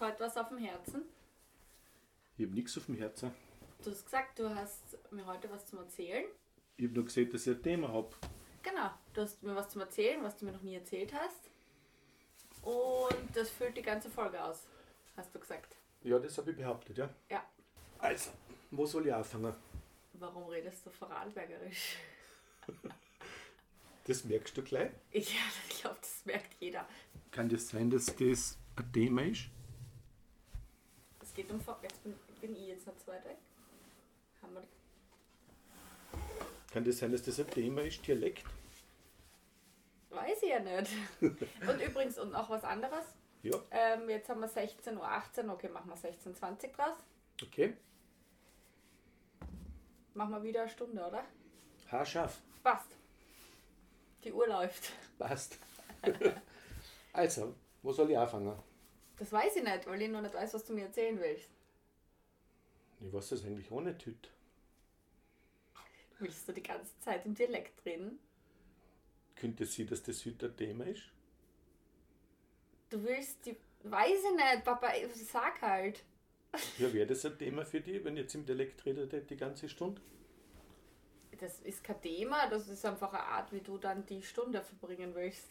Heute was auf dem Herzen. Ich habe nichts auf dem Herzen. Du hast gesagt, du hast mir heute was zum Erzählen. Ich habe nur gesehen, dass ich ein Thema habe. Genau, du hast mir was zum Erzählen, was du mir noch nie erzählt hast. Und das füllt die ganze Folge aus, hast du gesagt. Ja, das habe ich behauptet, ja. Ja. Also, wo soll ich anfangen? Warum redest du Vorarlbergerisch? Das merkst du gleich. Ich, ja, ich glaube, das merkt jeder. Kann das sein, dass das ein Thema ist? Geht um Vor Jetzt bin, bin ich jetzt noch zu weit weg. Haben wir Kann das sein, dass das ein Thema ist, Dialekt? Weiß ich ja nicht. und übrigens, und noch was anderes. Ja, Ähm, jetzt haben wir 16.18 Uhr, okay, machen wir 16.20 Uhr draus. okay. Machen wir wieder eine Stunde, oder? Haarscharf. Passt. Die Uhr läuft. Passt. also, wo soll ich anfangen? Das weiß ich nicht, weil ich noch nicht weiß, was du mir erzählen willst. Ich weiß das eigentlich auch nicht heute. Willst du die ganze Zeit im Dialekt reden? Könnte sein, dass das heute ein Thema ist? Du willst die. Weiß ich nicht, Papa, sag halt. Ja, wäre das ein Thema für dich, wenn ich jetzt im Dialekt rede die ganze Stunde? Das ist kein Thema, das ist einfach eine Art, wie du dann die Stunde verbringen willst.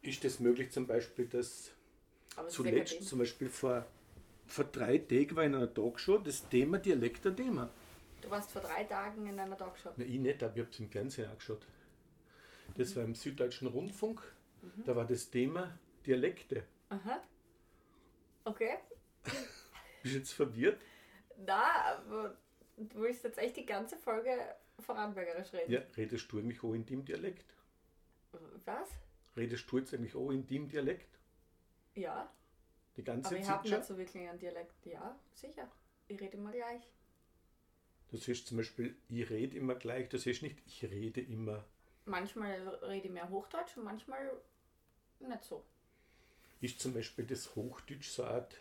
Ist das möglich zum Beispiel, dass zuletzt, zum Beispiel vor, vor drei Tagen war in einer Talkshow das Thema Dialekt ein Thema? Du warst vor drei Tagen in einer Talkshow. Na, ich nicht, aber ich habe es im Fernsehen angeschaut. Das war im Süddeutschen Rundfunk. Da war das Thema Dialekte. Aha. Okay. Bist du jetzt verwirrt? Na, aber du willst jetzt echt die ganze Folge Vorarlbergerisch reden. Ja, redest du eigentlich auch in dem Dialekt? Was? Redest du jetzt eigentlich auch in dem Dialekt? Ja. Die ganze Aber ich Zeit habe nicht so wirklich einen Dialekt. Ja, sicher. Ich rede immer gleich. Du siehst zum Beispiel, ich rede immer gleich, du siehst nicht, ich rede immer. Manchmal rede ich mehr Hochdeutsch und manchmal nicht so. Ist zum Beispiel das Hochdeutsch so eine Art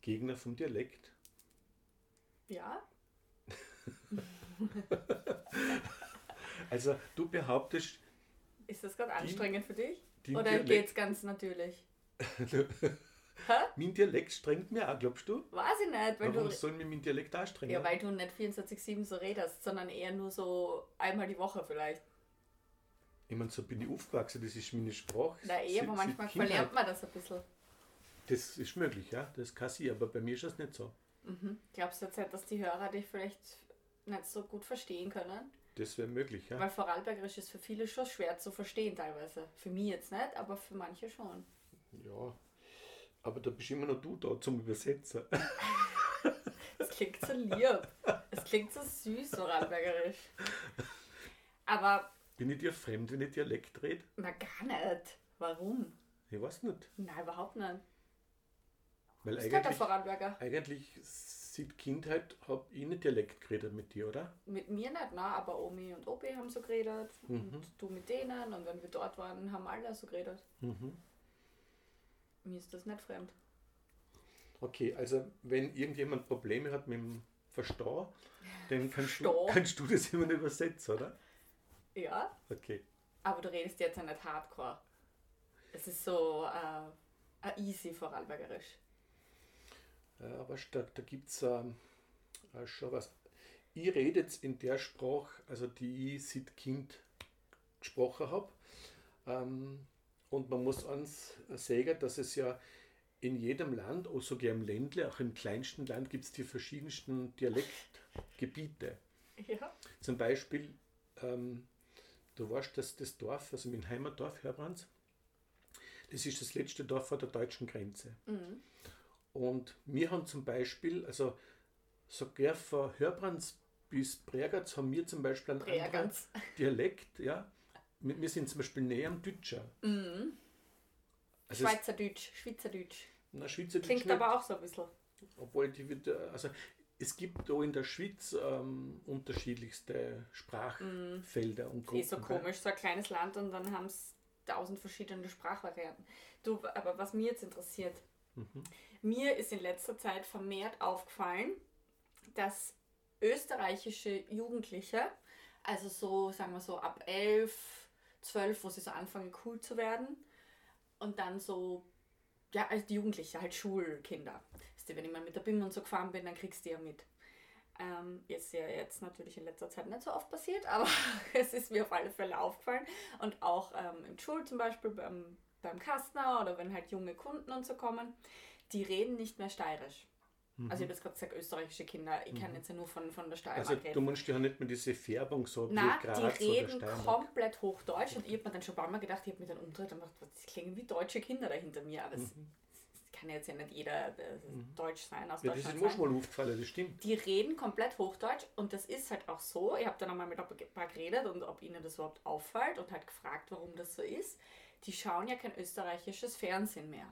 Gegner vom Dialekt? Ja? Also du behauptest, Ist das gerade anstrengend für dich? Oder Dialekt- geht's ganz natürlich? Mein Dialekt strengt mir auch, glaubst du? Weiß ich nicht, weil Warum du. soll mich mein Dialekt anstrengen? Ja, weil du nicht 24-7 so redest, sondern eher nur so einmal die Woche vielleicht. ich meine, so bin ich aufgewachsen, das ist meine Sprache. Na eh, aber manchmal Kindheit. verlernt man das ein bisschen. Das ist möglich, ja, das kann sie, aber bei mir ist das nicht so. Glaubst du jetzt nicht, dass die Hörer dich vielleicht nicht so gut verstehen können? Das wäre möglich, ja. Weil Vorarlbergerisch ist für viele schon schwer zu verstehen teilweise. Für mich jetzt nicht, aber für manche schon. Ja, aber da bist immer noch du da zum Übersetzen. Es klingt so lieb. Es klingt so süß, Vorarlbergerisch. Aber, Bin ich dir fremd, wenn ich Dialekt rede? na gar nicht. Warum? Ich weiß nicht. Nein, überhaupt nicht. Weil Ist halt der eigentlich, Vorarlberger. eigentlich seit Kindheit habe ich nicht Dialekt geredet mit dir, oder? Mit mir nicht, na, aber Omi und Opi haben so geredet. Und du mit denen. Und wenn wir dort waren, haben alle so geredet. Mhm. Mir ist das nicht fremd. Okay, also wenn irgendjemand Probleme hat mit dem Verstehen, dann kannst du, kannst du das immer übersetzen, oder? Ja, Okay. aber du redest jetzt ja nicht hardcore. Es ist so äh, easy Vorarlbergerisch. Ja, aber da, da gibt es ähm, äh, schon was. Ich rede jetzt in der Sprache, also die ich seit Kind gesprochen habe. Ähm, und man muss eins sagen, dass es ja in jedem Land, auch sogar im Ländle, auch im kleinsten Land, gibt es die verschiedensten Dialektgebiete. Ja. Zum Beispiel, ähm, du weißt, dass das Dorf, also mein Heimatdorf Hörbrands, das ist das letzte Dorf vor der deutschen Grenze. Und wir haben zum Beispiel, also sogar von Hörbrands bis Bregenz haben wir zum Beispiel einen anderen Bregenz. Dialekt. Ja. Wir sind zum Beispiel näher am Deutscher. Also es- Schweizerdeutsch, Schweizerdeutsch. na, Schweizerdeutsch Klingt nicht. aber auch so ein bisschen. Obwohl die wird, äh, also es gibt da in der Schweiz ähm, unterschiedlichste Sprachfelder und Gruppen. Eh so komisch, so ein kleines Land und dann haben es tausend verschiedene Sprachvarianten. Du, aber was mir jetzt interessiert, mir ist in letzter Zeit vermehrt aufgefallen, dass österreichische Jugendliche, also so, sagen wir so ab elf, zwölf, wo sie so anfangen cool zu werden und dann so ja, als Jugendliche, halt Schulkinder. wenn ich mal mit der BIM und so gefahren bin, dann kriegst du ja mit. Ähm, ist ja jetzt natürlich in letzter Zeit nicht so oft passiert, aber es ist mir auf alle Fälle aufgefallen. Und auch ähm, im Schul zum Beispiel beim, beim Kastner oder wenn halt junge Kunden und so kommen, die reden nicht mehr steirisch. Mhm. Also ich habe jetzt gerade gesagt, österreichische Kinder, ich kann mhm. jetzt ja nur von, von der Steiermark also, reden. du meinst ja nicht mehr diese Färbung so Nein, die reden komplett Hochdeutsch und ich habe mir dann schon ein paar Mal gedacht, ich habe mir dann umgedreht und gedacht, das klingen wie deutsche Kinder da hinter mir, aber es mhm kann jetzt ja nicht jeder mhm. Deutsch sein aus ja, Deutschland. Das ist mir schon mal aufgefallen, das stimmt. Die reden komplett Hochdeutsch und das ist halt auch so. Ich habe dann einmal mit ein paar geredet und ob ihnen das überhaupt auffällt und halt gefragt, warum das so ist. Die schauen ja kein österreichisches Fernsehen mehr.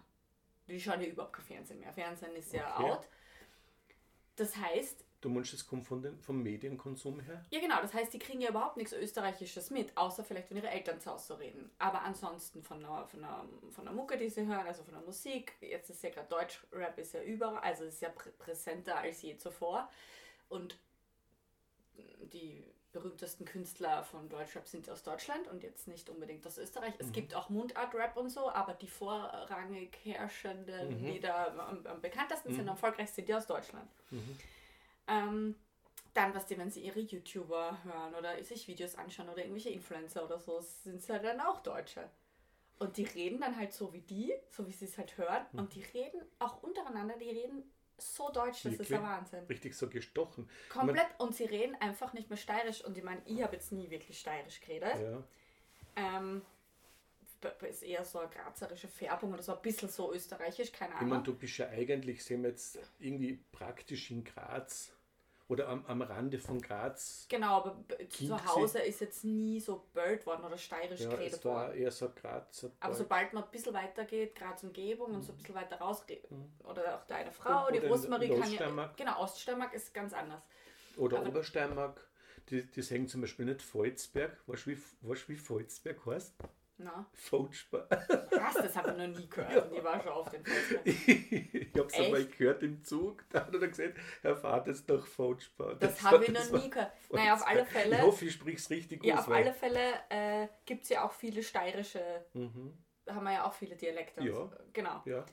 Die schauen ja überhaupt kein Fernsehen mehr. Fernsehen ist ja okay. out. Das heißt, Du meinst, es kommt von den, vom Medienkonsum her? Ja, genau. Das heißt, die kriegen ja überhaupt nichts Österreichisches mit, außer vielleicht, wenn ihre Eltern zu Hause reden. Aber ansonsten von der, von, der, von der Mucke, die sie hören, also von der Musik, jetzt ist ja gerade Deutschrap ist ja überall, also ist ja prä präsenter als je zuvor. Und die berühmtesten Künstler von Deutschrap sind aus Deutschland und jetzt nicht unbedingt aus Österreich. Es mhm. gibt auch Mundart-Rap und so, aber die vorrangig herrschenden, mhm. die da am, am bekanntesten mhm. sind, am erfolgreichsten sind die aus Deutschland. Mhm. Ähm, dann, was die, wenn sie ihre YouTuber hören oder sich Videos anschauen oder irgendwelche Influencer oder so, sind sie halt dann auch Deutsche. Und die reden dann halt so wie die, so wie sie es halt hören. Mhm. Und die reden auch untereinander, die reden so deutsch, das ist ja Wahnsinn. Richtig so gestochen. Komplett. Ich mein, und sie reden einfach nicht mehr steirisch. Und ich meine, ich habe jetzt nie wirklich steirisch geredet. Ja. Ähm, ist eher so eine grazerische Färbung oder so ein bisschen so österreichisch, keine Ahnung. Ich meine, du bist ja eigentlich, sehen wir jetzt, irgendwie praktisch in Graz oder am, am Rande von Graz. Genau, aber zu Hause ist jetzt nie so böld worden oder steirisch ja, geredet es war worden. eher so Graz. Aber sobald man ein bisschen weiter geht, Graz Umgebung mhm. und so ein bisschen weiter raus, mhm. oder auch deine Frau, oder die Rosmarie kann ja. Genau, Oststeiermark ist ganz anders. Oder aber Obersteiermark, die, die sagen zum Beispiel nicht Volzberg. Weißt du, wie, weißt, wie Volzberg heißt? Na? Fauchbar. Was? Das habe ich noch nie gehört. Ja. Ich war schon auf dem Fauchbar. ich habe es einmal gehört im Zug. Da hat er gesagt, Herr Vater ist doch Fauchbar. Das, das habe ich noch nie gehört. Naja, auf alle Fälle. Ich hoffe, ich spreche es richtig ja, aus. Ja, auf alle Fälle äh, gibt es ja auch viele steirische. Mhm. Haben wir ja auch viele Dialekte. Ja. Genau. Ja.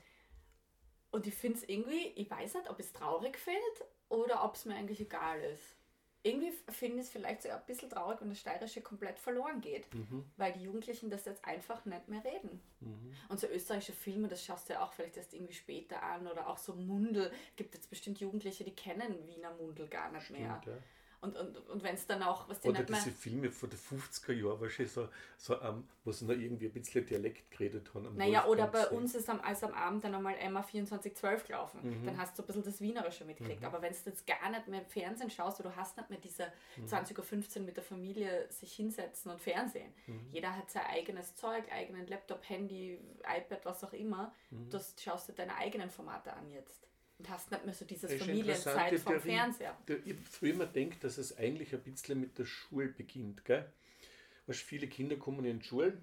Und ich finde es irgendwie, ich weiß nicht, ob es traurig findet oder ob es mir eigentlich egal ist irgendwie finde ich es vielleicht so ein bisschen traurig, wenn das Steirische komplett verloren geht, mhm. weil die Jugendlichen das jetzt einfach nicht mehr reden. Mhm. Und so österreichische Filme, das schaust du ja auch vielleicht erst irgendwie später an oder auch so Mundel. Gibt jetzt bestimmt Jugendliche, die kennen Wiener Mundel gar nicht Stimmt, mehr. Ja. Und, und, und wenn es dann auch, was die Oder diese Filme von den 50er Jahren, wahrscheinlich so, so um, wo sie noch irgendwie ein bisschen Dialekt geredet haben. Naja, oder bei uns ist am, als am Abend dann einmal Emma 2412 gelaufen. Mhm. Dann hast du ein bisschen das Wienerische mitgekriegt. Mhm. Aber wenn du jetzt gar nicht mehr im Fernsehen schaust, oder du hast nicht mehr diese mhm. 20.15 Uhr mit der Familie sich hinsetzen und Fernsehen. Mhm. Jeder hat sein eigenes Zeug, eigenen Laptop, Handy, iPad, was auch immer. Mhm. Du schaust dir deine eigenen Formate an jetzt und hast nicht mehr so dieses Familienzeit vom Theorie, Fernseher. Ich früher immer denkt, dass es eigentlich ein bisschen mit der Schule beginnt. Gell? Weißt, viele Kinder kommen in die Schule.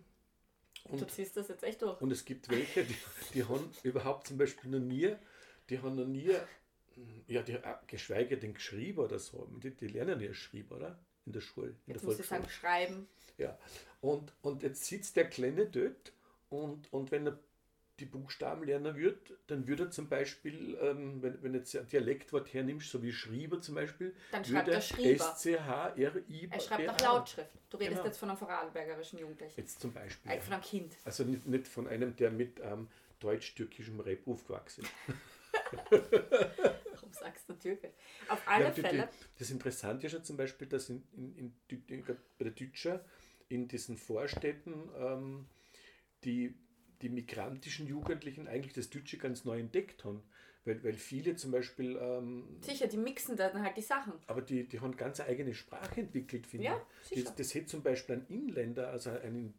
Und, du ziehst das jetzt echt durch. Und es gibt welche, die, die haben überhaupt zum Beispiel noch nie, die haben noch nie, ja, die, geschweige denn geschrieben oder so. Die, die lernen ja geschrieben, oder? In der Schule. In jetzt der muss ich sagen, schreiben. Ja. Und, und jetzt sitzt der Kleine dort und, und wenn er die Buchstaben lernen würde, dann würde er zum Beispiel, ähm, wenn, wenn jetzt ein Dialektwort hernimmst, so wie Schrieber zum Beispiel, dann schreibt er Schrieber. S-C-H-R-I. Er schreibt nach Lautschrift. Du redest genau. jetzt von einem vorarlbergerischen Jugendlichen. Jetzt zum Beispiel. Eigentlich von einem Kind. Also nicht, nicht von einem, der mit ähm, deutsch-türkischem Rap aufgewachsen ist. Warum sagst du türkisch? Auf alle ja, Fälle. Das Interessante ist ja zum Beispiel, dass in, in, in, in bei der Deutscher in diesen Vorstädten ähm, die die migrantischen Jugendlichen eigentlich das Deutsche ganz neu entdeckt haben. Weil, weil viele zum Beispiel. Ähm, sicher, die mixen dann halt die Sachen. Aber die, die haben ganz eine eigene Sprache entwickelt, finde ja, ich. Das, das hätte zum Beispiel ein Inländer, also ein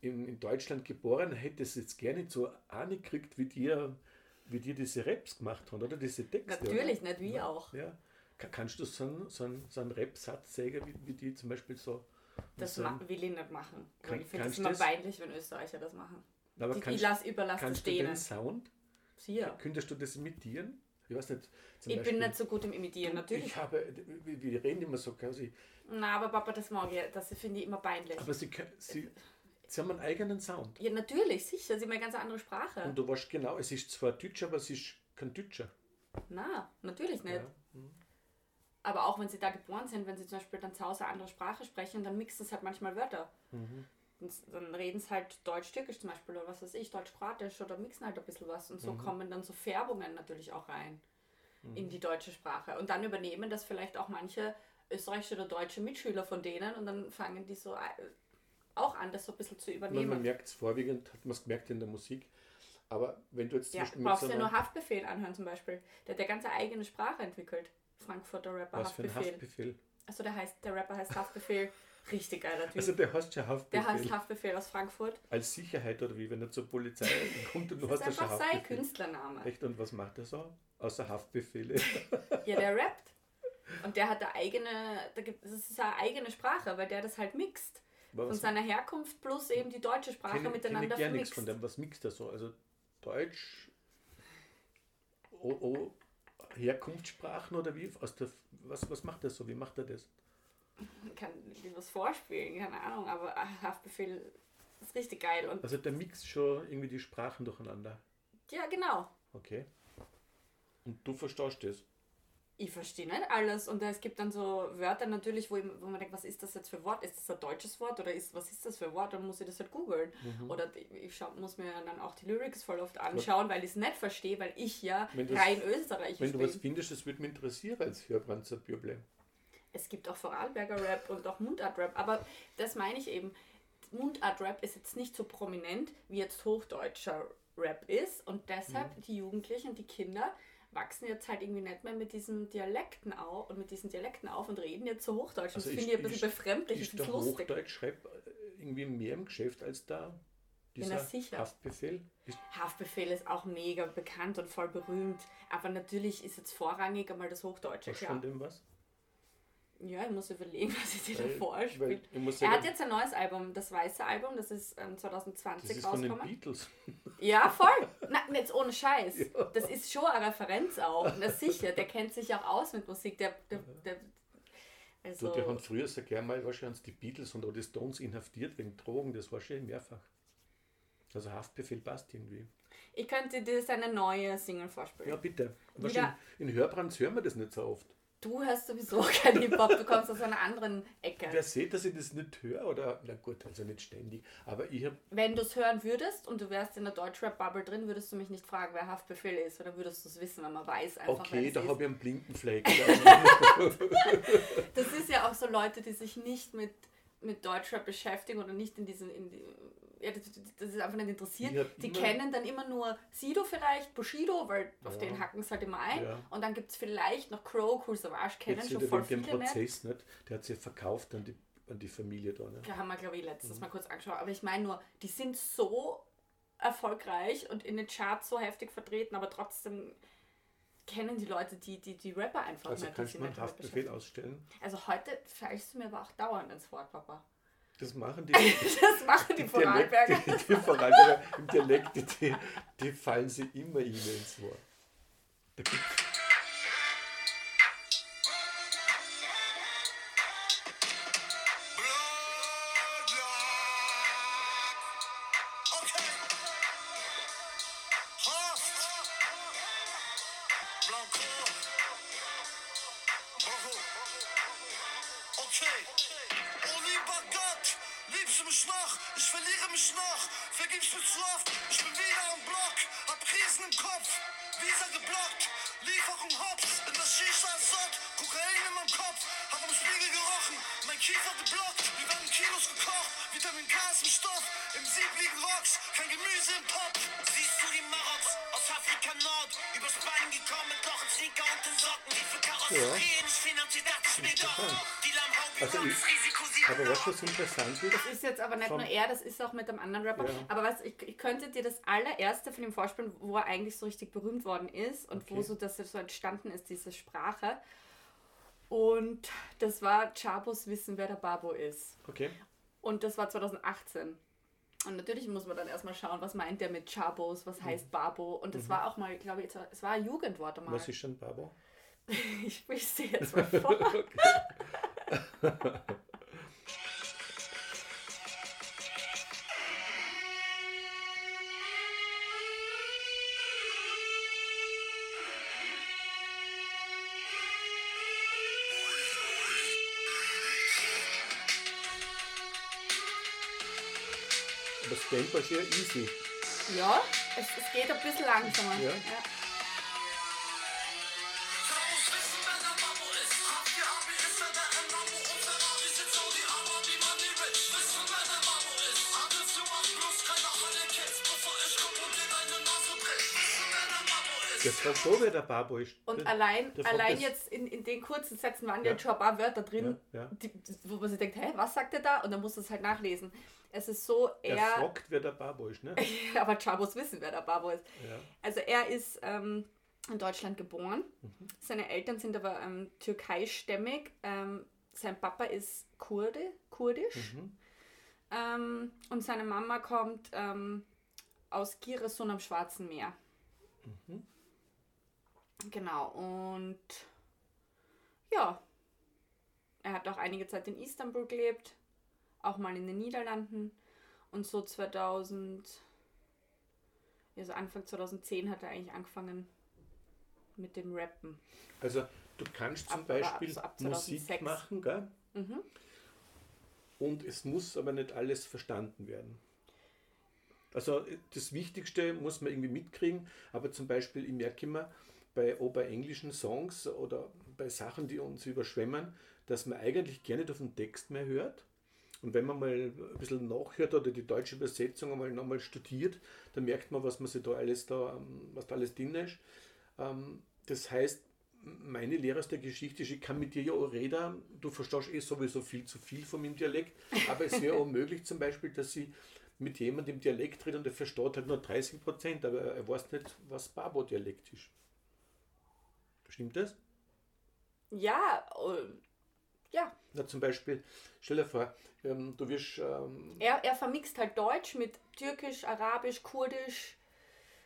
in, in Deutschland geboren, hätte es jetzt gerne so angekriegt, wie dir, wie dir diese Raps gemacht haben, oder diese Texte. Natürlich, oder? nicht wie ja, auch. Ja. Kannst du so einen, so einen, so einen Rap-Satz sagen, wie, wie die zum Beispiel so. Das so will ich nicht machen. Kann, ich finde es immer peinlich, wenn Österreicher das machen. Aber die, kannst, ich lasse überlasse kannst du den Sound? Ja. Könntest du das imitieren? Ich weiß nicht. ich Beispiel, bin nicht so gut im Imitieren, natürlich. Ich habe, wir reden immer so quasi. Na, aber Papa, das mag ich, das finde ich immer peinlich. Aber sie, sie Sie haben einen eigenen Sound. Ja, natürlich, sicher. Sie haben eine ganz andere Sprache. Und du weißt genau, es ist zwar Deutsch, aber es ist kein Deutscher. Na, natürlich nicht. Ja. Hm. Aber auch wenn sie da geboren sind, wenn sie zum Beispiel dann zu Hause eine andere Sprache sprechen, dann mixen sie halt manchmal Wörter. Mhm. Und dann reden sie halt Deutsch-Türkisch zum Beispiel oder was weiß ich, Deutsch-Kroatisch oder mixen halt ein bisschen was. Und so Mhm. kommen dann so Färbungen natürlich auch rein Mhm. in die deutsche Sprache. Und dann übernehmen das vielleicht auch manche österreichische oder deutsche Mitschüler von denen und dann fangen die so äh, auch an, das so ein bisschen zu Man, übernehmen. man merkt es vorwiegend, hat man es gemerkt in der Musik. Aber wenn du jetzt zum Ja, Beispiel brauchst du ja nur Haftbefehl anhören zum Beispiel. Der hat ja ganz eigene Sprache entwickelt. Frankfurter Rapper was für ein Haftbefehl. Haftbefehl. Achso, der heißt, der Rapper heißt Haftbefehl. Richtig geiler Typ. Also der heißt schon der Haftbefehl. heißt Haftbefehl aus Frankfurt. Als Sicherheit oder wie, wenn er zur Polizei kommt und du Das hast ist ja schon einfach sein. Künstlername. Echt? Und was macht er so? Außer Haftbefehle. Ja, der rappt. Und der hat eine eigene, da gibt, das ist eine eigene Sprache, weil der das halt mixt. Von seiner Herkunft plus eben die deutsche Sprache kenne, kenne miteinander ich gar nichts von dem. Was mixt er so? Also Deutsch, oh, oh, Herkunftssprachen oder wie? Aus der, was, was macht er so? Wie macht er das? Ich kann dir was vorspielen, keine Ahnung, aber Haftbefehl ist richtig geil. Und Also der mixt schon irgendwie die Sprachen durcheinander. ja, genau. Okay. Und du verstehst das? Ich verstehe nicht alles. Und es gibt dann so Wörter natürlich, wo, ich, wo man denkt, was ist das jetzt für Wort? Ist das ein deutsches Wort oder ist, was ist das für Wort? Dann muss ich das halt googeln. Mhm. Oder ich schau, muss mir dann auch die Lyrics voll oft anschauen, weil ich es nicht verstehe, weil ich ja das- rein Österreichisch Wenn du bin. was findest, das würde mich interessieren als Hörbranzer Bürble. Es gibt auch Vorarlberger Rap und auch Mundart-Rap. Aber das meine ich eben. Mundart-Rap ist jetzt nicht so prominent, wie jetzt hochdeutscher Rap ist. Und deshalb Mhm. die Jugendlichen, die Kinder wachsen jetzt halt irgendwie nicht mehr mit diesen Dialekten auf und mit diesen Dialekten auf und reden jetzt so Hochdeutsch. Und Also das finde ich ein bisschen befremdlich. Ich Ist der lustig. Hochdeutsch-Rap äh, irgendwie mehr im Geschäft als da? Dieser sicher. Haftbefehl? Ist, Haftbefehl ist auch mega bekannt und voll berühmt. Aber natürlich ist jetzt vorrangig einmal das Hochdeutsche, hast du von dem was? Ja, ich muss überlegen, was ich dir da Weil- muss Er hat jetzt ein neues Album, das weiße Album, das ist ähm, 2020 das ist von den rausgekommen. Beatles. Ja, voll. Na, jetzt ohne Scheiß. Das ist schon eine Referenz auch. Na sicher, der kennt sich auch aus mit Musik. Der, der, der, So, also, die haben früher so gerne mal wahrscheinlich die Beatles und auch die Stones inhaftiert wegen Drogen, das war schon mehrfach. Also Haftbefehl passt irgendwie. ich könnte dir seine neue Single vorspielen. Ja, bitte. Wahrscheinlich in Hörbrands hören wir das nicht so oft. Du hörst sowieso kein Hip-Hop, du kommst aus einer anderen Ecke. Wer sieht, dass ich das nicht höre? Oder, na gut, also nicht ständig. Aber ich habe Wenn du es hören würdest und du wärst in der Deutschrap-Bubble drin, würdest du mich nicht fragen, wer Haftbefehl ist, oder würdest du es wissen, wenn man weiß einfach, Okay, da habe ich einen blinden Fleck. Das ist ja auch so Leute, die sich nicht mit, mit Deutschrap beschäftigen oder nicht in diesen... In die, ja, das, das ist einfach nicht interessiert. Die kennen dann immer nur Sido vielleicht, Bushido, weil auf Ja. den hacken sie halt immer ein. Ja. Und dann gibt es vielleicht noch Crow, Cool Savage, kennen Jetzt schon voll viele. Prozess nicht. Der hat sie verkauft an die, an die Familie da. Ne? Da haben wir, glaube ich, Mhm. letztes Mal kurz angeschaut. Aber ich meine nur, die sind so erfolgreich und in den Charts so heftig vertreten, aber trotzdem kennen die Leute die, die, die Rapper einfach Also nicht. die kannst du mal einen Haftbefehl ausstellen. Also heute fällst du mir aber auch dauernd ins Wort, Papa. Das machen die, Das machen die, die Vorarlberger. Dialekte, die Vorarlberger im Dialekt, die, die fallen sie immer ihnen ins Wort. Interessant ist, Das ist jetzt aber nicht nur er, das ist auch mit einem anderen Rapper. Ja. Aber was ich, ich könnte dir das allererste von ihm vorspielen, wo er eigentlich so richtig berühmt worden ist und wo Okay. so das so entstanden ist, diese Sprache. Und das war Chabos Wissen, wer der Babo ist. okay, Und das war 2018. Und natürlich muss man dann erstmal schauen, was meint der mit Chabos, was heißt Babo. Und das war auch mal, glaube ich, es war ein Jugendwort mal. Mhm. was ist schon Babo? Ich sprich sie jetzt mal vor. Tempo sehr easy. Ja, es, es geht ein bisschen langsamer. Ja. Ja. Der fragt so, wer der Babo ist. Und Der- allein, fragt allein das- jetzt in, in den kurzen Sätzen waren Ja. schon ein paar Wörter drin, Ja, ja. Die, wo man sich denkt, hä, was sagt er da? Und dann muss es halt nachlesen. Es ist so, Er er, fragt, wer der Babo ist, ne? aber Char muss wissen, wer der Babo ist. Also er ist ähm, in Deutschland geboren. Mhm. Seine Eltern sind aber ähm, türkeistämmig. Ähm, sein Papa ist Kurde, kurdisch. Mhm. Ähm, und seine Mama kommt ähm, aus Giresun am Schwarzen Meer. Mhm. Genau, und ja, er hat auch einige Zeit in Istanbul gelebt, auch mal in den Niederlanden. Und so 2000, also Anfang 2010 hat er eigentlich angefangen mit dem Rappen. Also du kannst zum Ab- Beispiel so ab Musik 2006. machen, gell? Mhm. Und es muss aber nicht alles verstanden werden. Also das Wichtigste muss man irgendwie mitkriegen, aber zum Beispiel, ich merke immer, bei, auch bei englischen Songs oder bei Sachen, die uns überschwemmen, dass man eigentlich gerne nicht auf den Text mehr hört. Und wenn man mal ein bisschen nachhört oder die deutsche Übersetzung einmal nochmal studiert, dann merkt man, was man sich da alles da, ähm, was da alles drin ist. Ähm, Das heißt, meine Lehre aus der Geschichte ist, ich kann mit dir ja auch reden, du verstehst eh sowieso viel zu viel von meinem Dialekt, aber es wäre auch möglich zum Beispiel, dass ich mit jemandem im Dialekt rede und der versteht halt nur 30 Prozent, aber er weiß nicht, was Babo-Dialekt ist. Stimmt das? Ja, äh, ja. Na, zum Beispiel, stell dir vor, ähm, du wirst, ähm, Er, er vermixt halt Deutsch mit Türkisch, Arabisch, Kurdisch.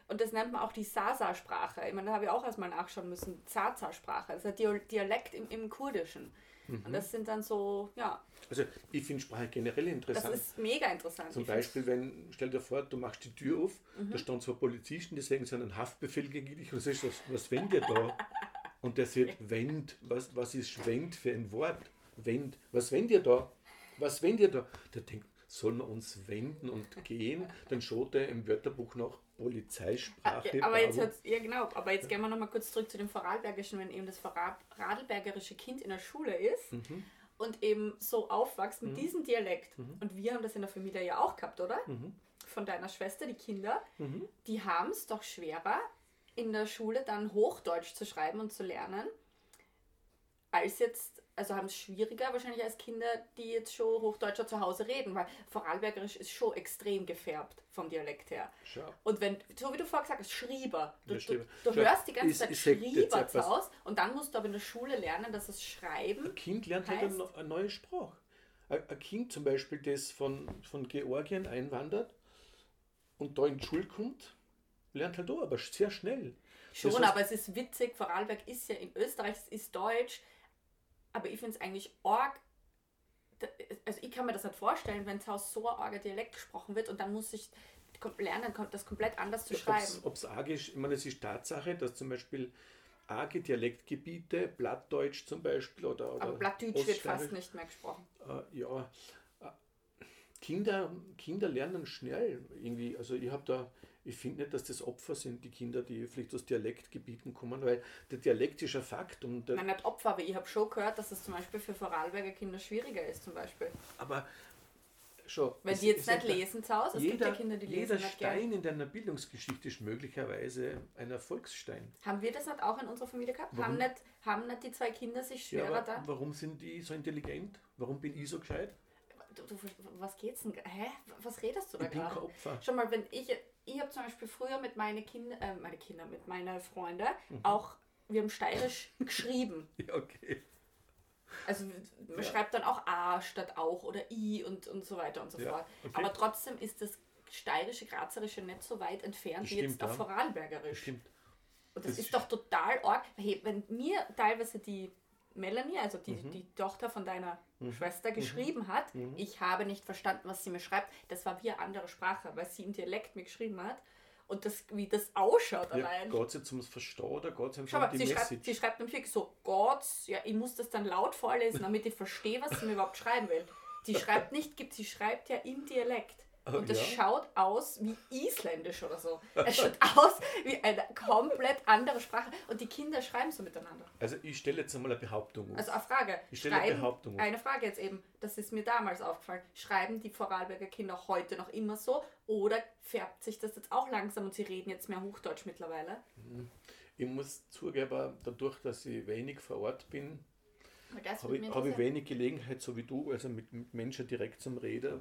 Und das nennt man auch die Sasa-Sprache. Ich meine, da habe ich auch erstmal nachschauen müssen. Zaza-Sprache. Das ist ein Dio- Dialekt im, im Kurdischen. Mhm. Und das sind dann so, ja, also ich finde Sprache generell das interessant. ist mega interessant. Zum Beispiel, wenn, stell dir vor, du machst die Tür auf, Mhm. da stehen zwei Polizisten, die sagen so einen Haftbefehl gegen dich und du sagst, was, was wendet ihr da? Und der sagt, wend, was, was ist wend für ein Wort? Wend, was wendet ihr da? Was wendet ihr da? Der denkt, sollen wir uns wenden und gehen? Dann schaut er im Wörterbuch nach Polizeisprache. Aber jetzt hört's, ja genau, aber jetzt gehen wir nochmal kurz zurück zu dem Vorarlbergischen, wenn eben das Vorarl- Radlbergerische Kind in der Schule ist Mhm. und eben so aufwächst mit diesem Dialekt. Und wir haben das in der Familie ja auch gehabt, oder? Mhm. Von deiner Schwester, die Kinder, die haben es doch schwerer, in der Schule dann Hochdeutsch zu schreiben und zu lernen, als jetzt, also haben es schwieriger wahrscheinlich als Kinder, die jetzt schon Hochdeutscher zu Hause reden, weil Vorarlbergerisch ist schon extrem gefärbt vom Dialekt her. Schau. Und wenn, so wie du vorher gesagt hast, Schrieber. Du, Ja, du, du hörst die ganze ich- Zeit Schrieber etwas. aus und dann musst du aber in der Schule lernen, dass es Schreiben. Ein Kind lernt halt eine, heißt- eine neue Sprache. Ein ein Kind zum Beispiel, das von, von Georgien einwandert und da in die Schule kommt, lernt halt auch, aber sehr schnell. Schon, Das heißt- aber es ist witzig, Vorarlberg ist ja in Österreich, es ist Deutsch, aber ich finde es eigentlich arg. Also ich kann mir das nicht vorstellen, wenn zu Hause so ein arger Dialekt gesprochen wird und dann muss ich lernen, das komplett anders zu schreiben. Ob es arg ist, ich meine, es ist Tatsache, dass zum Beispiel arge Dialektgebiete, Plattdeutsch zum Beispiel oder, oder Aber Blattdeutsch wird fast nicht mehr gesprochen. Äh, ja, äh, Kinder, Kinder lernen schnell irgendwie. Also ich habe da, ich finde nicht, dass das Opfer sind, die Kinder, die vielleicht aus Dialektgebieten kommen, weil der Dialekt ist ein Fakt. Und Nein, nicht Opfer, aber ich habe schon gehört, dass es zum Beispiel für Vorarlberger Kinder schwieriger ist, zum Beispiel. aber schon. Es die jetzt nicht lesen zu Hause, es gibt ja Kinder, die jeder lesen gern. Stein in deiner Bildungsgeschichte ist möglicherweise ein Erfolgsstein. Haben wir das nicht auch in unserer Familie gehabt? Warum? Haben nicht, haben nicht die zwei Kinder sich Ja, schwerer aber da? warum sind die so intelligent? Warum bin ich so gescheit? Du, du, was geht's denn? Hä? Was redest du da Ich gerade? Opfer. Schon mal, wenn ich, ich habe zum Beispiel früher mit meinen Kindern, äh, meine Kinder, mit meinen Freunden Mhm. auch, wir haben steirisch geschrieben. Ja, okay. Also man Ja. schreibt dann auch A statt auch oder I und, und so weiter und so Ja, fort. okay. Aber trotzdem ist das steirische, grazerische nicht so weit entfernt Das wie jetzt auf ja. Vorarlbergerisch. Stimmt. Und das, Das ist ist- doch total arg. Hey, wenn mir teilweise die Melanie, also die, Mhm. die Tochter von deiner Schwester, geschrieben hat, Mhm. ich habe nicht verstanden, was sie mir schreibt, das war wie eine andere Sprache, weil sie im Dialekt mir geschrieben hat. Und das, wie das ausschaut Ja, allein. geht es jetzt ums Verstehen oder geht es Schau mal, um die sie schreibt, sie schreibt nämlich so, Gott, ja, ich muss das dann laut vorlesen, damit ich verstehe, was sie mir überhaupt schreiben will. Sie schreibt nicht, gibt, sie schreibt ja im Dialekt. Und das ja. schaut aus wie Isländisch oder so. Es schaut aus wie eine komplett andere Sprache. Und die Kinder schreiben so miteinander. Also ich stelle jetzt einmal eine Behauptung auf. Also eine Frage. Ich stelle eine Behauptung auf. Eine Frage jetzt eben, das ist mir damals aufgefallen. Schreiben die Vorarlberger Kinder heute noch immer so? Oder färbt sich das jetzt auch langsam und sie reden jetzt mehr Hochdeutsch mittlerweile? ich muss zugeben, dadurch, dass ich wenig vor Ort bin, habe ich, habe ich wenig Gelegenheit, so wie du, also mit, mit Menschen direkt zum Reden.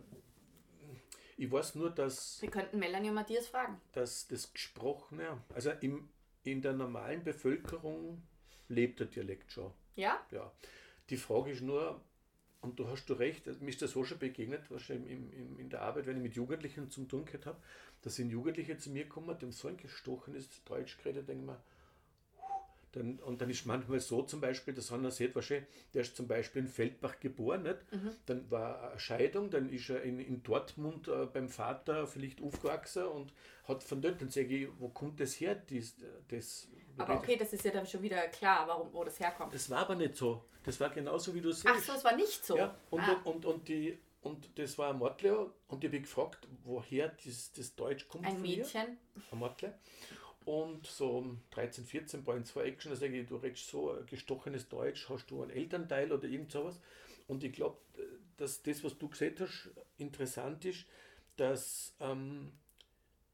Ich weiß nur, dass, Wir könnten Melanie und Matthias fragen. dass das Gesprochene, also im, in der normalen Bevölkerung lebt der Dialekt schon. Ja? Ja. Die Frage ist nur, und du hast du recht, mir ist das so schon begegnet, wahrscheinlich im, im, in der Arbeit, wenn ich mit Jugendlichen zum tun gehabt habe, da sind Jugendliche zu mir gekommen, dem so ein gestochenes Deutsch geredet, denke ich mir, dann, und dann ist manchmal so zum Beispiel, dass einer sieht, wahrscheinlich, der ist zum Beispiel in Feldbach geboren, nicht? dann war eine Scheidung, dann ist er in, in Dortmund äh, beim Vater vielleicht aufgewachsen und hat von dort, dann sage ich, wo kommt das her, dies, das Aber okay, das ist ja dann schon wieder klar, warum, wo das herkommt. Das war aber nicht so. Das war genauso, wie du siehst. Ach so, es war nicht so. Ja, und, ah. und, und, die, und das war ein Mordler und ich habe gefragt, woher das, das Deutsch kommt. Ein von ihr. Mädchen. Ein Mordler. Und so um 13, 14 bei zwei Action, ich, du redest so gestochenes Deutsch, hast du einen Elternteil oder irgend sowas. Und ich glaube, dass das, was du gesehen hast, interessant ist, dass ähm,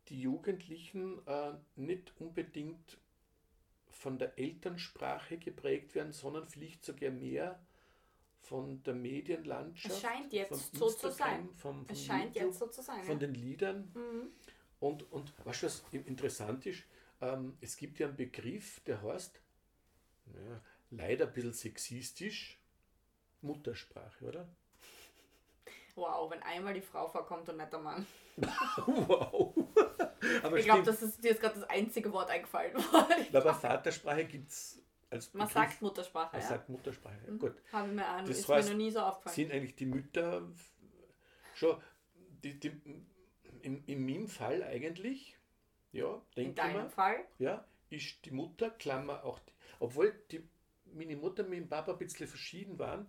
die Jugendlichen äh, nicht unbedingt von der Elternsprache geprägt werden, sondern vielleicht sogar mehr von der Medienlandschaft. Es scheint jetzt so zu sein. Vom, vom Es scheint YouTube, jetzt so zu sein. Von ja. den Liedern. Mhm. Und, und weißt du, was interessant ist? Ähm, es gibt ja einen Begriff, der heißt, ja, leider ein bisschen sexistisch, Muttersprache, oder? Wow, wenn einmal die Frau vorkommt und nicht der Mann. wow! Aber Ich glaube, das ist dir jetzt gerade das einzige Wort eingefallen. aber Vatersprache gibt es als Man Begriff, sagt Muttersprache, man ja. sagt Muttersprache. Gut. Habe ich mir an, Das ist heißt, mir noch nie so aufgefallen. Sind eigentlich die Mütter schon, die, die, in, in meinem Fall eigentlich, ja, In denke ich mal, Fall? ja, ist die Mutter, Klammer auch, die, obwohl die, meine Mutter und mein Papa ein bisschen verschieden waren,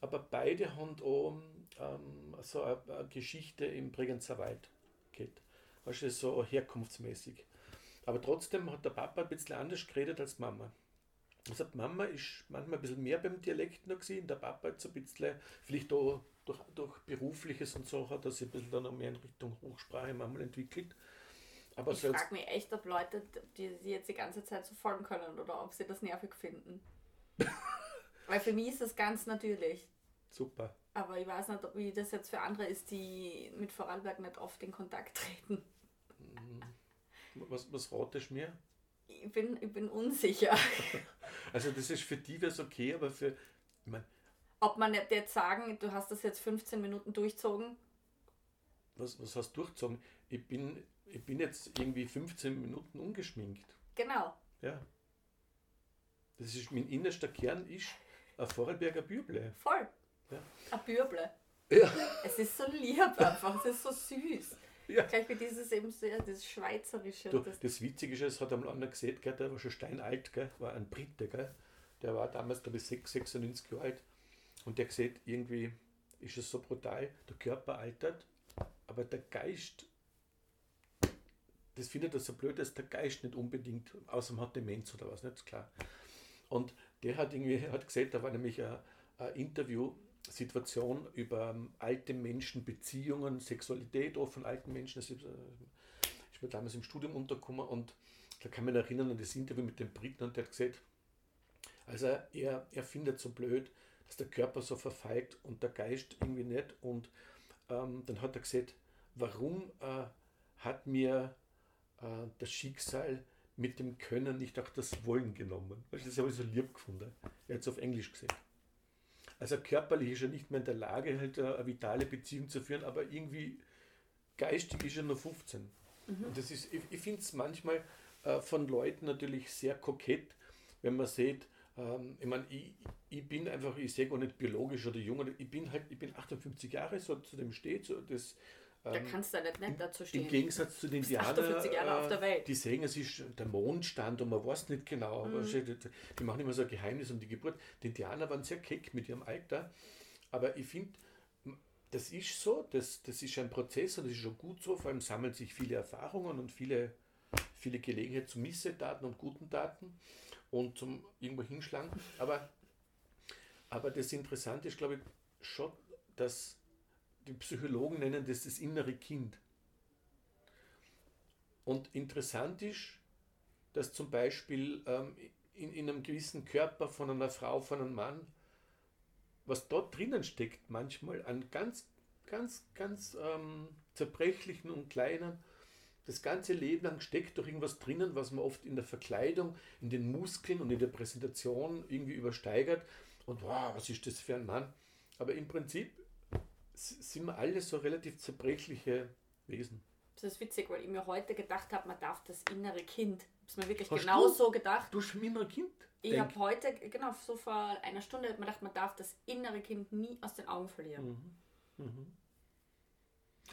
aber beide haben auch ähm, so eine, eine Geschichte im Bregenzer Wald gehabt. Du, so herkunftsmäßig. Aber trotzdem hat der Papa ein bisschen anders geredet als Mama. Also Mama ist manchmal ein bisschen mehr beim Dialekt noch gewesen, der Papa jetzt ein bisschen, vielleicht auch durch, durch Berufliches und so, hat er sich ein bisschen dann noch mehr in Richtung Hochsprache manchmal entwickelt. Aber Ich frage mich echt, ob Leute, die sie jetzt die ganze Zeit so folgen können oder ob sie das nervig finden. Weil für mich ist das ganz natürlich. super. Aber ich weiß nicht, wie das jetzt für andere ist, die mit Vorarlberg nicht oft in Kontakt treten. Was, was ratest du mir? Ich bin, ich bin unsicher, Also das ist für die das okay, aber für, ich meine, ob man nicht jetzt sagen, du hast das jetzt 15 Minuten durchzogen. was, was hast du durchgezogen? Ich bin, ich bin jetzt irgendwie 15 Minuten ungeschminkt. Genau. Ja. Das ist, mein innerster Kern ist ein Vorarlberger Büble. Voll. Ja. Ein Bürble. Ja. Es ist so lieb einfach, es ist so süß. Ja. Gleich wie dieses eben sehr, dieses Schweizerische. Du, das, das Witzige ist, es hat einmal einer gesehen, gell, der war schon steinalt, gell, war ein Brite, gell, der war damals, glaube ich, 6, 96 Jahre alt. Und der sieht, irgendwie ist es so brutal, der Körper altert, aber der Geist, das findet er so blöd, dass der Geist nicht unbedingt, außer man hat Demenz oder was, nicht ist klar. Und der hat irgendwie, hat gesagt, da war nämlich eine, eine Interviewsituation über ähm, alte Menschen, Beziehungen, Sexualität auch von alten Menschen. Das ist, äh, ich bin damals im Studium untergekommen und da kann man erinnern an das Interview mit dem Briten und der hat gesagt, also er, er findet so blöd, dass der Körper so verfeigt und der Geist irgendwie nicht. Und ähm, dann hat er gesagt, warum äh, hat mir äh, das Schicksal mit dem Können nicht auch das Wollen genommen? Das habe ich so lieb gefunden. Er hat es auf Englisch gesehen. Also körperlich ist er nicht mehr in der Lage, halt äh, eine vitale Beziehung zu führen, aber irgendwie geistig ist er nur 15. Und das ist, ich, ich finde es manchmal äh, von Leuten natürlich sehr kokett, wenn man sieht, ähm, ich meine, ich, ich bin einfach, ich sehe gar nicht biologisch oder jung, oder ich bin halt, ich bin 58 Jahre, so zu dem steht, so das, da ähm, kannst du nicht nett dazu im stehen. Gegensatz zu den Indianern, 48 Jahre auf der Welt. die sehen, es ist der Mondstand und man weiß nicht genau. Mhm. Die, die machen immer so ein Geheimnis um die Geburt. Die Indianer waren sehr keck mit ihrem Alter, aber ich finde, das ist so, das, das ist ein Prozess und das ist schon gut so, vor allem sammeln sich viele Erfahrungen und viele, viele Gelegenheiten zu Missetaten und guten Taten und zum irgendwo hinschlagen. Aber, aber das Interessante ist, glaube ich, schon, dass die Psychologen nennen das das innere Kind. Und interessant ist, dass zum Beispiel ähm, in, in einem gewissen Körper von einer Frau, von einem Mann, was dort drinnen steckt, manchmal an ganz, ganz, ganz ähm, zerbrechlichen und kleinen, das ganze Leben lang steckt doch irgendwas drinnen, was man oft in der Verkleidung, in den Muskeln und in der Präsentation irgendwie übersteigert. Und wow, was ist das für ein Mann? Aber im Prinzip sind wir alle so relativ zerbrechliche Wesen. Das ist witzig, weil ich mir heute gedacht habe, man darf das innere Kind, ich habe mir wirklich Hast genau du, so gedacht. Du ein innere Kind? Ich habe heute, genau, so vor einer Stunde, mir gedacht, man darf das innere Kind nie aus den Augen verlieren. Mhm. Mhm.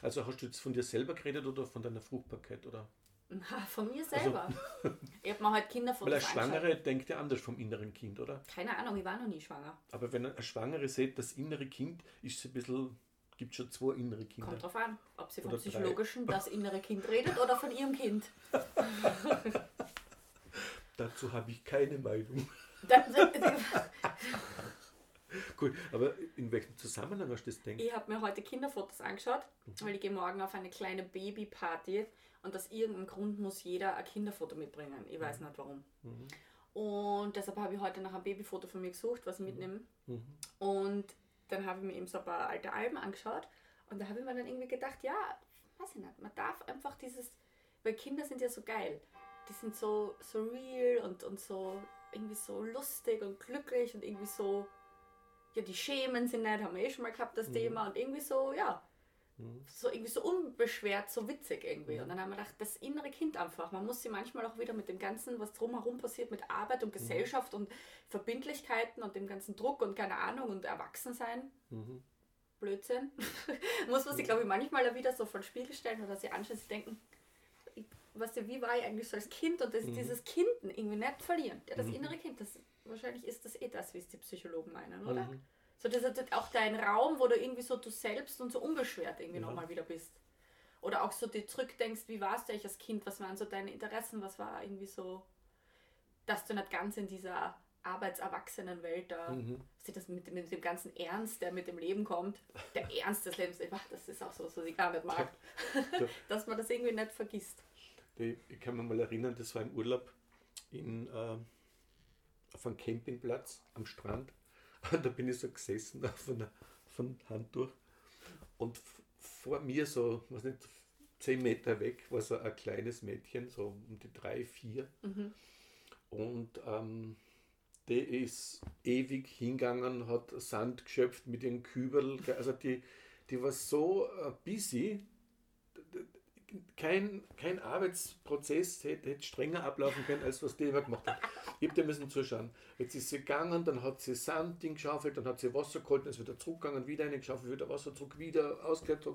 Also hast du jetzt von dir selber geredet oder von deiner Fruchtbarkeit? Oder? Na, von mir selber. Also, ich habe mir halt Kinderfotos Weil eine Schwangere denkt ja anders vom inneren Kind, oder? Keine Ahnung, ich war noch nie schwanger. Aber wenn eine Schwangere sieht, das innere Kind ist ein bisschen gibt schon zwei innere Kinder. Kommt drauf an, ob sie vom Psychologischen das innere Kind redet oder von ihrem Kind. Dazu habe ich keine Meinung. Gut, aber in welchem Zusammenhang hast du das denkt? Ich habe mir heute Kinderfotos angeschaut, mhm. weil ich gehe morgen auf eine kleine Babyparty und aus irgendeinem Grund muss jeder ein Kinderfoto mitbringen. Ich weiß mhm. nicht warum. Mhm. Und deshalb habe ich heute nach einem Babyfoto von mir gesucht, was ich mhm. mitnehme. Mhm. Und dann habe ich mir eben so ein paar alte Alben angeschaut und da habe ich mir dann irgendwie gedacht, ja, weiß ich nicht, man darf einfach dieses, weil Kinder sind ja so geil, die sind so, so real und, und so irgendwie so lustig und glücklich und irgendwie so, ja, die schämen sich nicht, haben wir eh schon mal gehabt, das mhm. Thema und irgendwie so, ja, mhm. so irgendwie so unbeschwert, so witzig irgendwie. Mhm. Und dann haben wir gedacht, das innere Kind einfach. Man muss sie manchmal auch wieder mit dem Ganzen, was drumherum passiert, mit Arbeit und mhm. Gesellschaft und Verbindlichkeiten und dem ganzen Druck und keine Ahnung und Erwachsensein. Mhm. Blödsinn. muss man sich, glaube ich, manchmal wieder so vor den Spiegel stellen oder sie anschauen, sie denken, weißt du, wie war ich eigentlich so als Kind und das, mhm. dieses Kind irgendwie nicht verlieren. Ja, das mhm. innere Kind, das, wahrscheinlich ist das eh das, wie es die Psychologen meinen, oder? Mhm. So, das ist auch dein Raum, wo du irgendwie so du selbst und so unbeschwert irgendwie ja. nochmal wieder bist. Oder auch so dir zurückdenkst, wie warst du eigentlich als Kind, was waren so deine Interessen, was war irgendwie so, dass du nicht ganz in dieser Arbeitserwachsenenwelt da, mhm. das mit, mit, dem ganzen Ernst, der mit dem Leben kommt, der Ernst des Lebens, das ist auch so, was ich gar nicht mag, dass man das irgendwie nicht vergisst. Ich kann mich mal erinnern, das war im Urlaub in, äh, auf einem Campingplatz am Strand und da bin ich so gesessen von der von Hand durch und vor mir so, was nicht, zehn Meter weg war so ein kleines Mädchen, so um die drei, vier. Mhm. Und ähm, die ist ewig hingegangen, hat Sand geschöpft mit ihren Kübel. Also die, die war so äh, busy, kein, kein Arbeitsprozess hätte, hätte strenger ablaufen können, als was die immer gemacht hat. Ich habe dir müssen zuschauen. Jetzt ist sie gegangen, dann hat sie Sand geschaufelt, dann hat sie Wasser geholt, dann ist wieder zurückgegangen, wieder eine geschaufelt, wieder Wasser zurück, wieder ausgekehrt.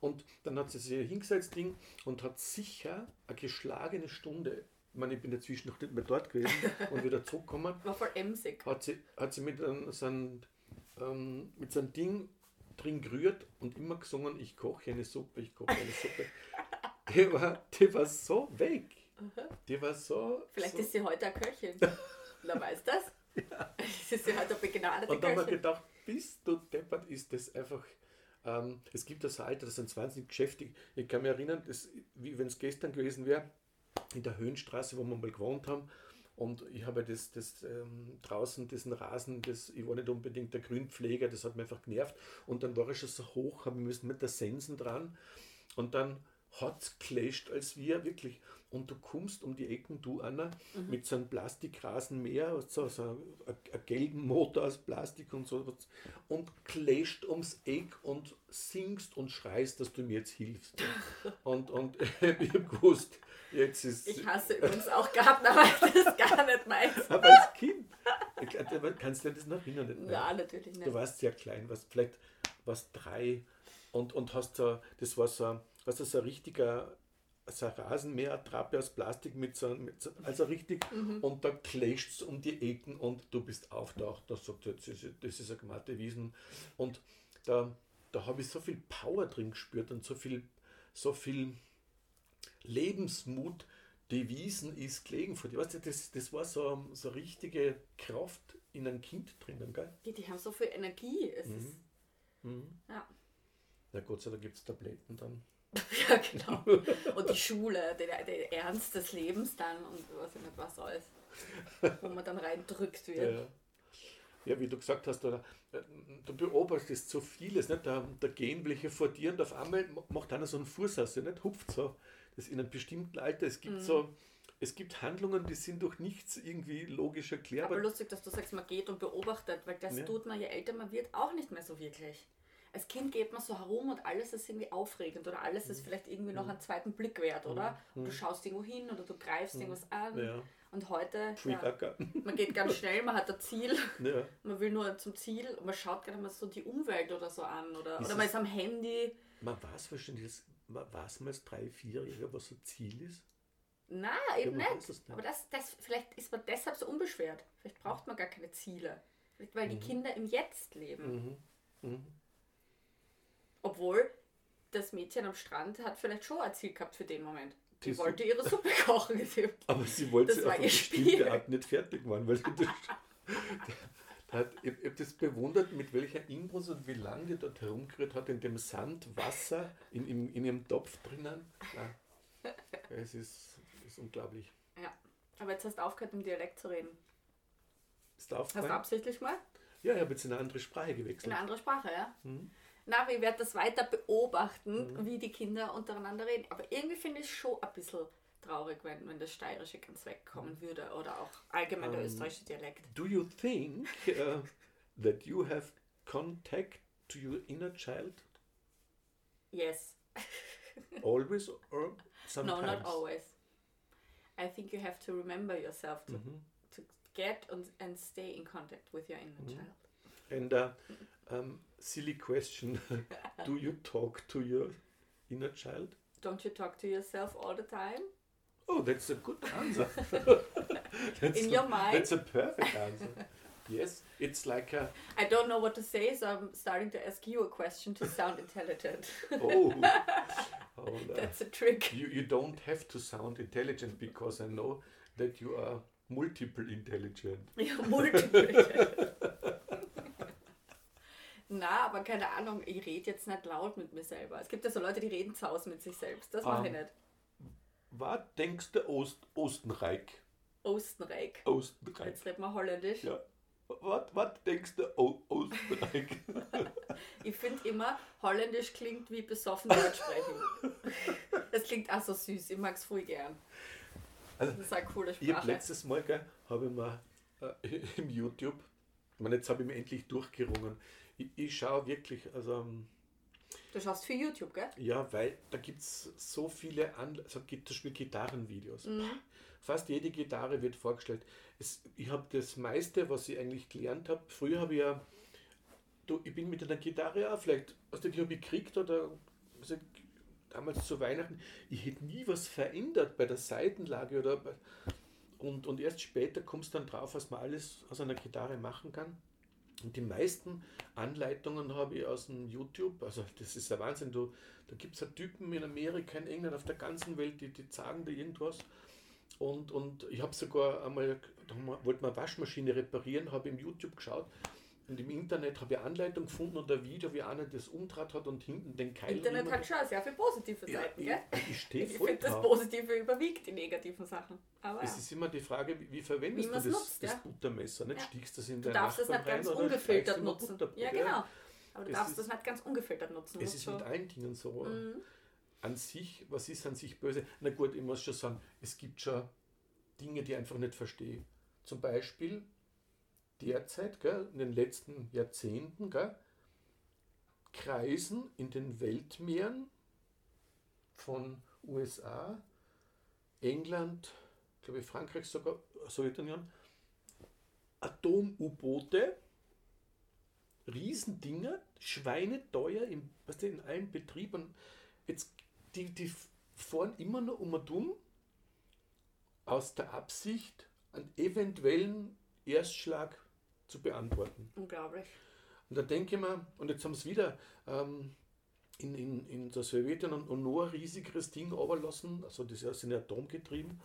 Und dann hat sie sich hingesetzt Ding und hat sicher eine geschlagene Stunde ich meine, ich bin dazwischen noch nicht mehr dort gewesen und wieder zurückgekommen. War voll emsig. Hat sie, hat sie mit so einem, ähm, mit so einem Ding drin gerührt und immer gesungen, ich koche eine Suppe, ich koche eine Suppe. Die, war, die war so weg. Die war so. Vielleicht so ist sie heute eine Köchin. Wer weiß das? Ja. ist sie heute eine begnadete Und dann haben wir gedacht, bist du deppert, ist das einfach. Ähm, es gibt das Alter, das sind 20 geschäftig. Ich kann mich erinnern, das, wie wenn es gestern gewesen wäre, in der Höhenstraße, wo wir mal gewohnt haben. Und ich habe das, das ähm, draußen, diesen Rasen, das, ich war nicht unbedingt der Grünpfleger, das hat mich einfach genervt. Und dann war ich schon so hoch, habe ich müssen mit der Sensen dran. Und dann hat es clasht als wir, wirklich. Und du kommst um die Ecken, du Anna, mhm. mit so einem Plastikrasenmäher, so, so einem gelben Motor aus Plastik und so, und clasht ums Eck und singst und schreist, dass du mir jetzt hilfst. und, und ich habe gewusst, jetzt ist. Ich hasse übrigens auch gehabt, aber das ist gar nicht meins. aber als Kind, kannst du dir das noch erinnern? Nein, natürlich nicht. Du warst sehr klein, warst vielleicht warst drei und, und hast so, das war so, was das so ein richtiger so ein Rasenmäher-Trappe aus Plastik mit so, mit so also richtig, mhm. und da clasht es um die Ecken und du bist auftaucht. Da sagt er, das ist, das ist eine gematte Wiesen. Und da da habe ich so viel Power drin gespürt und so viel, so viel Lebensmut, die Wiesen ist gelegen vor dir. Weißt du, das, das war so, so richtige Kraft in einem Kind drinnen, gell? Die, die haben so viel Energie. Es Mhm. ist, Mhm. ja. Ja, Gott sei Dank gibt es Tabletten dann. ja, genau. Und die Schule, der, der Ernst des Lebens dann und was ich nicht was alles. Wo man dann reindrückt wird. Ja. ja, wie du gesagt hast, oder, äh, du beobachtest so vieles, nicht? Da, da gehen welche vor dir und auf einmal macht einer so einen Fuß aus, nicht? hupft so. Das in einem bestimmten Alter. Es Mhm. gibt so, es gibt Handlungen, die sind durch nichts irgendwie logisch erklärbar. Aber lustig, dass du sagst, man geht und beobachtet, weil das Ja. tut man, je älter man wird, auch nicht mehr so wirklich. Als Kind geht man so herum und alles ist irgendwie aufregend oder alles Mhm. ist vielleicht irgendwie noch einen zweiten Blick wert, oder? Und du schaust irgendwo hin oder du greifst irgendwas an. Mhm. Ja. Und heute, ja, man geht ganz schnell, man hat ein Ziel, Ja. man will nur zum Ziel und man schaut gerade mal so die Umwelt oder so an oder, Ist oder man ist am Handy. Man weiß wahrscheinlich, man weiß man als drei, vierjähriger, was so Ziel ist. Na, eben weiß nicht. nicht. Aber das, das, vielleicht ist man deshalb so unbeschwert. Vielleicht braucht man gar keine Ziele. Vielleicht, weil die Kinder im Jetzt leben. Mhm. Mhm. Obwohl das Mädchen am Strand hat vielleicht schon ein Ziel gehabt für den Moment. Die, Die wollte ihre Suppe kochen. Aber sie wollte Das sie auf eine bestimmte. Art nicht fertig machen, weil das, da hat, ich habe das bewundert, mit welcher Inbrunst und wie lange die dort herumgerührt hat, in dem Sand, Wasser, in, in, in ihrem Topf drinnen. Ja, es ist, ist unglaublich. ja. Aber jetzt hast du aufgehört, im Dialekt zu reden. Ist da Hast du aufgefallen? absichtlich mal? Ja, ich habe jetzt in eine andere Sprache In gewechselt. eine andere Sprache, ja? Mhm. Na, ich werde das weiter beobachten, wie die Kinder untereinander reden. Aber irgendwie finde ich es schon ein bisschen traurig, wenn, wenn das Steirische ganz wegkommen würde oder auch allgemein der Ähm, österreichische Dialekt. Do you think uh, that you have contact to your inner child Yes. always or sometimes? No, not always. I think you have to remember yourself to, Mhm. to get and, and stay in contact with your inner Mhm. child. And uh, um, silly question: Do you talk to your inner child? Don't you talk to yourself all the time? Oh, that's a good answer. In a, your mind? That's a perfect answer. yes, it's like a I don't know what to say, so I'm starting to ask you a question to sound intelligent. oh. oh no. That's a trick. You you don't have to sound intelligent because I know that you are multiple intelligent. Ja, multiple. Na, aber keine Ahnung, ich rede jetzt nicht laut mit mir selber. Es gibt ja so Leute, die reden zu Hause mit sich selbst. Das mache ich Ähm. nicht. Was denkst du Ost Ostenreich? Ostenreich. Ostenreich. Jetzt reden wir Holländisch. Ja. Was, denkst du o Ostenreich? Ich finde immer, Holländisch klingt wie besoffen Deutsch sprechen. Das klingt auch so süß. Ich mag es voll gern. Also, Das ist eine coole Ich habe Sprache. letztes Mal, habe ich mir äh, im YouTube, ich meine, jetzt habe ich mir endlich durchgerungen. Ich, ich schaue wirklich, also ähm, Du schaust für YouTube, gell? ja, weil da gibt es so viele, An also gibt zum Beispiel Gitarrenvideos. Mhm. Fast jede Gitarre wird vorgestellt. Es, ich habe das meiste, was ich eigentlich gelernt habe, früher habe ich ja, du, ich bin mit einer Gitarre auch vielleicht, also die habe ich gekriegt oder also, damals zu Weihnachten, ich hätte nie was verändert bei der Seitenlage oder bei, und, und erst später kommst du dann drauf, was man alles aus einer Gitarre machen kann. Und die meisten Anleitungen habe ich aus dem YouTube, also das ist der Wahnsinn, du, da gibt es ja Typen in Amerika, in England, auf der ganzen Welt, die, die sagen dir irgendwas. Und, und ich habe sogar einmal, da wollte man Waschmaschine reparieren, habe im YouTube geschaut und im Internet habe ich Anleitung gefunden und ein Video, wie einer das umdraht hat und hinten den Keil Internet hat schon sehr viele positive ja, Seiten, ich, gell? ich stehe Ich voll finde, das. Positive überwiegt die negativen Sachen. Aber Es ja. ist immer die Frage, wie, wie verwendest Wie du das, nutzt, das ja. Buttermesser? Nicht Ja. stichst das in Du darfst nicht Nachbarn ganz rein oder ungefiltert nutzen. Ja, genau. Aber du Es darfst das nicht ganz ungefiltert nutzen. Es ist schon- mit allen Dingen so. Mhm. An sich, was ist an sich böse? Na gut, ich muss schon sagen, es gibt schon Dinge, die ich einfach nicht verstehe. Zum Beispiel derzeit, gell, in den letzten Jahrzehnten, gell, kreisen in den Weltmeeren von USA, England, glaube ich Frankreich sogar, Sowjetunion, Atom-U-Boote, Riesendinger, schweineteuer im, weißt du, in allen Betrieben. Jetzt, die, die fahren immer nur um und um aus der Absicht, einen eventuellen Erstschlag zu beantworten. Unglaublich. Und da denke ich mir, und jetzt haben sie wieder ähm, in, in, in der Sowjetunion und noch ein riesigeres Ding runterlassen, also das ist ja atomgetrieben.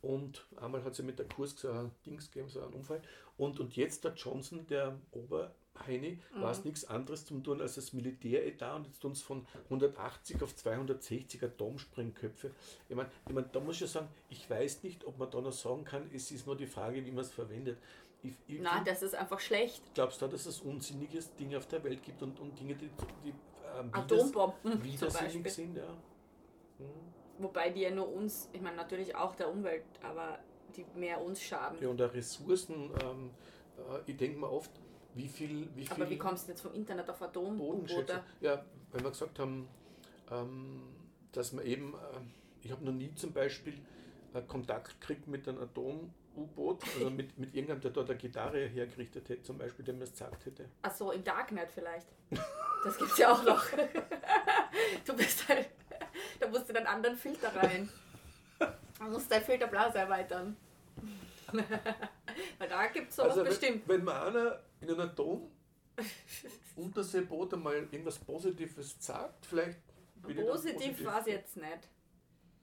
Und einmal hat sie mit der Kurs so ein Dings gegeben, so einen Unfall. Und, und jetzt der Johnson, der Oberheini, mhm. war es nichts anderes zum tun als das Militäretat und jetzt tun es von 180 auf 260 Atomsprengköpfe. Ich meine, ich mein, da muss ich ja sagen, ich weiß nicht, ob man da noch sagen kann, es ist nur die Frage, wie man es verwendet. Ich, ich Nein, das ist einfach schlecht. Glaubst du, dass es unsinniges Dinge auf der Welt gibt und, und Dinge, die, die ähm, Atombomben widersinnig sind? Ja. Hm. Wobei die ja nur uns, ich meine natürlich auch der Umwelt, aber die mehr uns schaden. Ja, und der Ressourcen, ähm, äh, ich denke mir oft, wie viel, wie viel. Aber wie kommst du jetzt vom Internet auf Atomboote? Ja, weil wir gesagt haben, ähm, dass man eben, äh, ich habe noch nie zum Beispiel äh, Kontakt gekriegt mit einem Atom-U-Boot, also mit, mit irgendeinem, der dort eine Gitarre hergerichtet hätte, zum Beispiel, der mir das gesagt hätte. Achso, im Darknet vielleicht. Das gibt es ja auch noch. du bist halt da musst du einen anderen Filter rein. Da musst dein Filterblase erweitern. Weil da gibt es sowas also bestimmt. Wenn, man einer in einem Atom Unterseeboot einmal irgendwas Positives sagt, vielleicht. Positiv, positiv. war es jetzt nicht.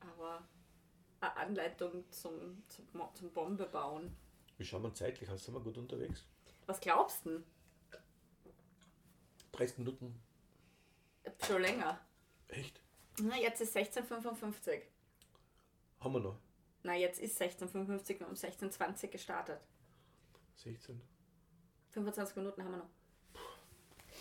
Aber eine Anleitung zum, zum, zum Bombe bauen. Wie schauen wir zeitlich aus? Sind wir gut unterwegs? Was glaubst du? 30 Minuten. Schon länger. Echt? Na, jetzt ist 16.55. Haben wir noch? Na, jetzt ist 16.55 und um 16.20 gestartet. 16. 25 Minuten haben wir noch.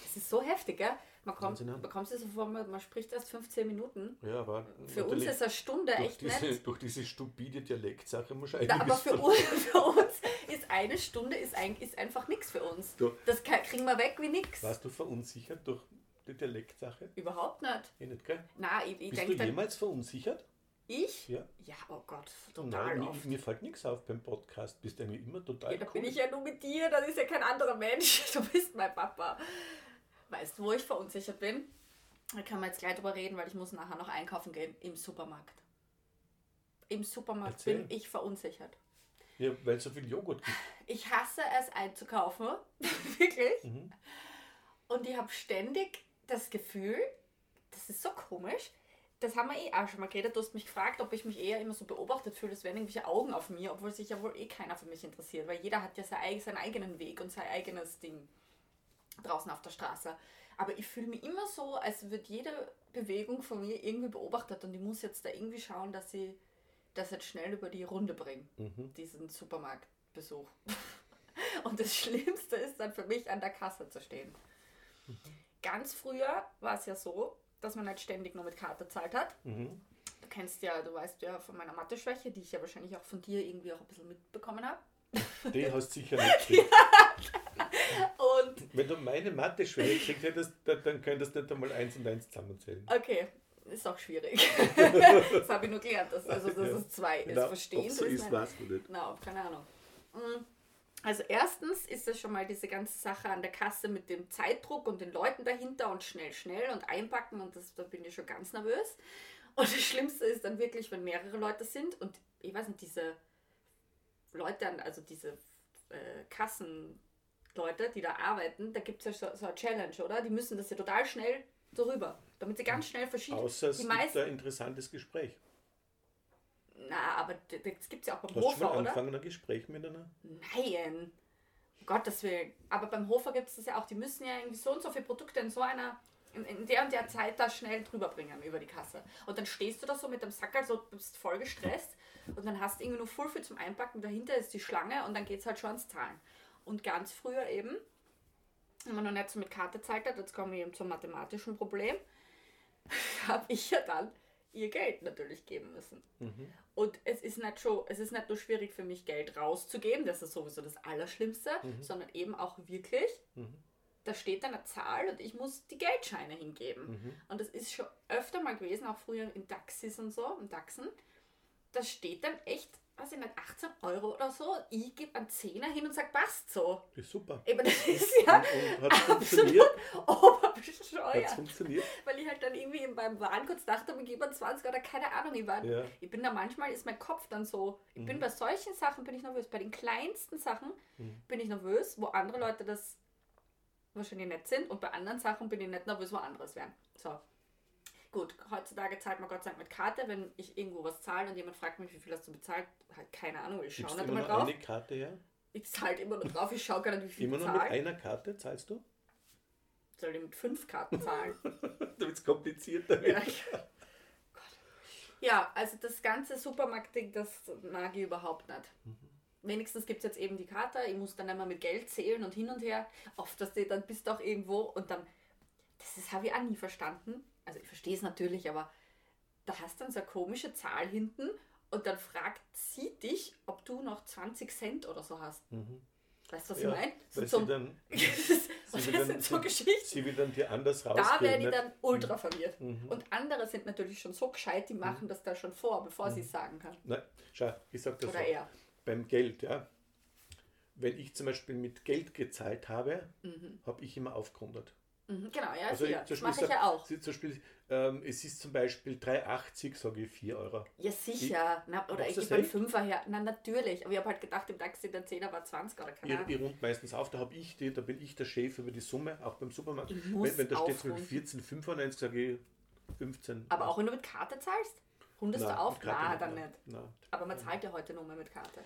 Das ist so heftig, gell? Man kommt, bekommt sich so vor, man spricht erst 15 Minuten. Ja, aber für uns ist eine Stunde echt diese, nett. Durch diese stupide Dialektsache muss ich Aber für uns, für uns ist eine Stunde ist, ein, ist einfach nichts für uns. Du, das kriegen wir weg wie nichts. Warst du verunsichert durch die Dialektsache? Überhaupt nicht. Eh nicht, gell? Nein, ich, ich Bist du jemals verunsichert? Ich? Ja. Ja, oh Gott, total Nein, mir, mir, fällt nichts auf beim Podcast. Bist du eigentlich immer total Ja, da cool. bin ich ja nur mit dir, das ist ja kein anderer Mensch. Du bist mein Papa. Weißt du, wo ich verunsichert bin? Da kann man jetzt gleich drüber reden, weil ich muss nachher noch einkaufen gehen im Supermarkt. Im Supermarkt Erzähl. bin ich verunsichert. Ja, weil es so viel Joghurt gibt. Ich hasse es einzukaufen. Wirklich. Mhm. Und ich habe ständig das Gefühl, das ist so komisch, das haben wir eh auch schon mal geredet. Du hast mich gefragt, ob ich mich eher immer so beobachtet fühle, es wären irgendwelche Augen auf mir, obwohl sich ja wohl eh keiner für mich interessiert, weil jeder hat ja seinen eigenen Weg und sein eigenes Ding draußen auf der Straße. Aber ich fühle mich immer so, als würde jede Bewegung von mir irgendwie beobachtet und ich muss jetzt da irgendwie schauen, dass ich das jetzt schnell über die Runde bringe, mhm. diesen Supermarktbesuch. Und das Schlimmste ist dann für mich, an der Kasse zu stehen. Mhm ganz früher war es ja so, dass man halt ständig nur mit Karte zahlt hat. Mhm. Du kennst ja, du weißt ja von meiner Mathe-Schwäche, die ich ja wahrscheinlich auch von dir irgendwie auch ein bisschen mitbekommen habe. Die hast du sicher nicht. Wenn du meine Mathe-Schwäche gekriegt hättest, dann könntest du nicht einmal eins und eins zusammenzählen. Okay, ist auch schwierig. das habe ich nur gelernt, dass, also, dass es zwei ist. Na, Verstehen so ist, weißt du nicht. Na, keine Ahnung. Mhm. Also erstens ist das schon mal diese ganze Sache an der Kasse mit dem Zeitdruck und den Leuten dahinter und schnell, schnell und einpacken und das, da bin ich schon ganz nervös. Und das Schlimmste ist dann wirklich, wenn mehrere Leute sind und ich weiß nicht, diese Leute, also diese äh, Kassenleute, die da arbeiten, da gibt es ja so, so eine Challenge, oder? Die müssen das ja total schnell so rüber, damit sie ganz schnell verschieben. Außer es die gibt ein interessantes Gespräch. Na, aber das gibt es ja auch beim Hast Hofer, du schon angefangen, ein Gespräch mit einer? Nein. Um Gottes Willen. Aber beim Hofer gibt es das ja auch. Die müssen ja irgendwie so und so viele Produkte in so einer, in, in, der und der Zeit da schnell drüber bringen über die Kasse. Und dann stehst du da so mit dem Sack, also bist voll gestresst und dann hast du irgendwie nur voll viel zum Einpacken. Dahinter ist die Schlange und dann geht es halt schon ans Zahlen. Und ganz früher eben, wenn man noch nicht so mit Karte zahlt hat, jetzt kommen wir eben zum mathematischen Problem, habe ich ja dann ihr Geld natürlich geben müssen. Mhm. Und es ist, nicht schon, es ist nicht nur schwierig für mich, Geld rauszugeben, das ist sowieso das Allerschlimmste, mhm. sondern eben auch wirklich, mhm. da steht dann eine Zahl und ich muss die Geldscheine hingeben. Mhm. Und das ist schon öfter mal gewesen, auch früher in Taxis und so, in Taxen, da steht dann echt weiß ich nicht, 18 Euro oder so. Ich gebe einen Zehner hin und sage, passt so. Das ist super. Eben, das ist ja und, und absolut oberbescheuert. funktioniert? Weil ich halt dann irgendwie beim Waren kurz dachte, ich gebe einen 20 oder keine Ahnung. Ich, war, ja. ich bin da manchmal, ist mein Kopf dann so, ich mhm. bin bei solchen Sachen bin ich nervös. Bei den kleinsten Sachen mhm. bin ich nervös, wo andere Leute das wahrscheinlich nett sind und bei anderen Sachen bin ich nicht nervös, wo anderes wären. So. Gut, heutzutage zahlt man Gott sei Dank mit Karte. Wenn ich irgendwo was zahle und jemand fragt mich, wie viel hast du bezahlt, halt keine Ahnung, ich schaue nicht immer einmal nur drauf. eine Karte her? Ich zahle immer nur drauf, ich schaue gar nicht, wie viel Immer nur mit einer Karte zahlst du? Soll ich mit fünf Karten zahlen? Damit es komplizierter ja. ich- Gott. ja, also das ganze Supermarktding, das mag ich überhaupt nicht. Mhm. Wenigstens gibt es jetzt eben die Karte, ich muss dann immer mit Geld zählen und hin und her. Oft, dass du dann bist doch irgendwo und dann, das habe ich auch nie verstanden. Also ich verstehe es natürlich, aber da hast du dann so eine komische Zahl hinten und dann fragt sie dich, ob du noch 20 Cent oder so hast. Weißt du, was Mhm. Ja, ich meine? So weil sie zum, dann, sie das sind so Geschichten. sie will dann dir anders Da rausgeben. werde ich dann ultra verwirrt. Mhm. Und andere sind natürlich schon so gescheit, die machen das da schon vor, bevor sie es sagen kann. Nein, schau, ich sag das Oder so. er. Beim Geld, ja. Wenn ich zum Beispiel mit Geld gezahlt habe, habe ich immer aufgerundet. Mhm, genau, ja, Also ich, das mache ich ja auch. Zum Beispiel, ähm, es ist zum Beispiel 3,80, sage ich 4 Euro. Ja, sicher. Na, oder ich gebe einen Fünfer her. Na, natürlich. Aber ich habe halt gedacht, im Taxi der Zehner war 20 oder keine Ich, Ahnung. ich rund meistens auf, da habe ich die, da bin ich der Chef über die Summe, auch beim Supermarkt. Ich muss wenn, wenn da steht zum Beispiel aufrunden. 14,95, sage ich 15. Aber auch wenn du mit Karte zahlst? Rundest Nein, du auf? Na, dann nein, nicht. nein. Aber man zahlt ja heute nur mehr mit Karte.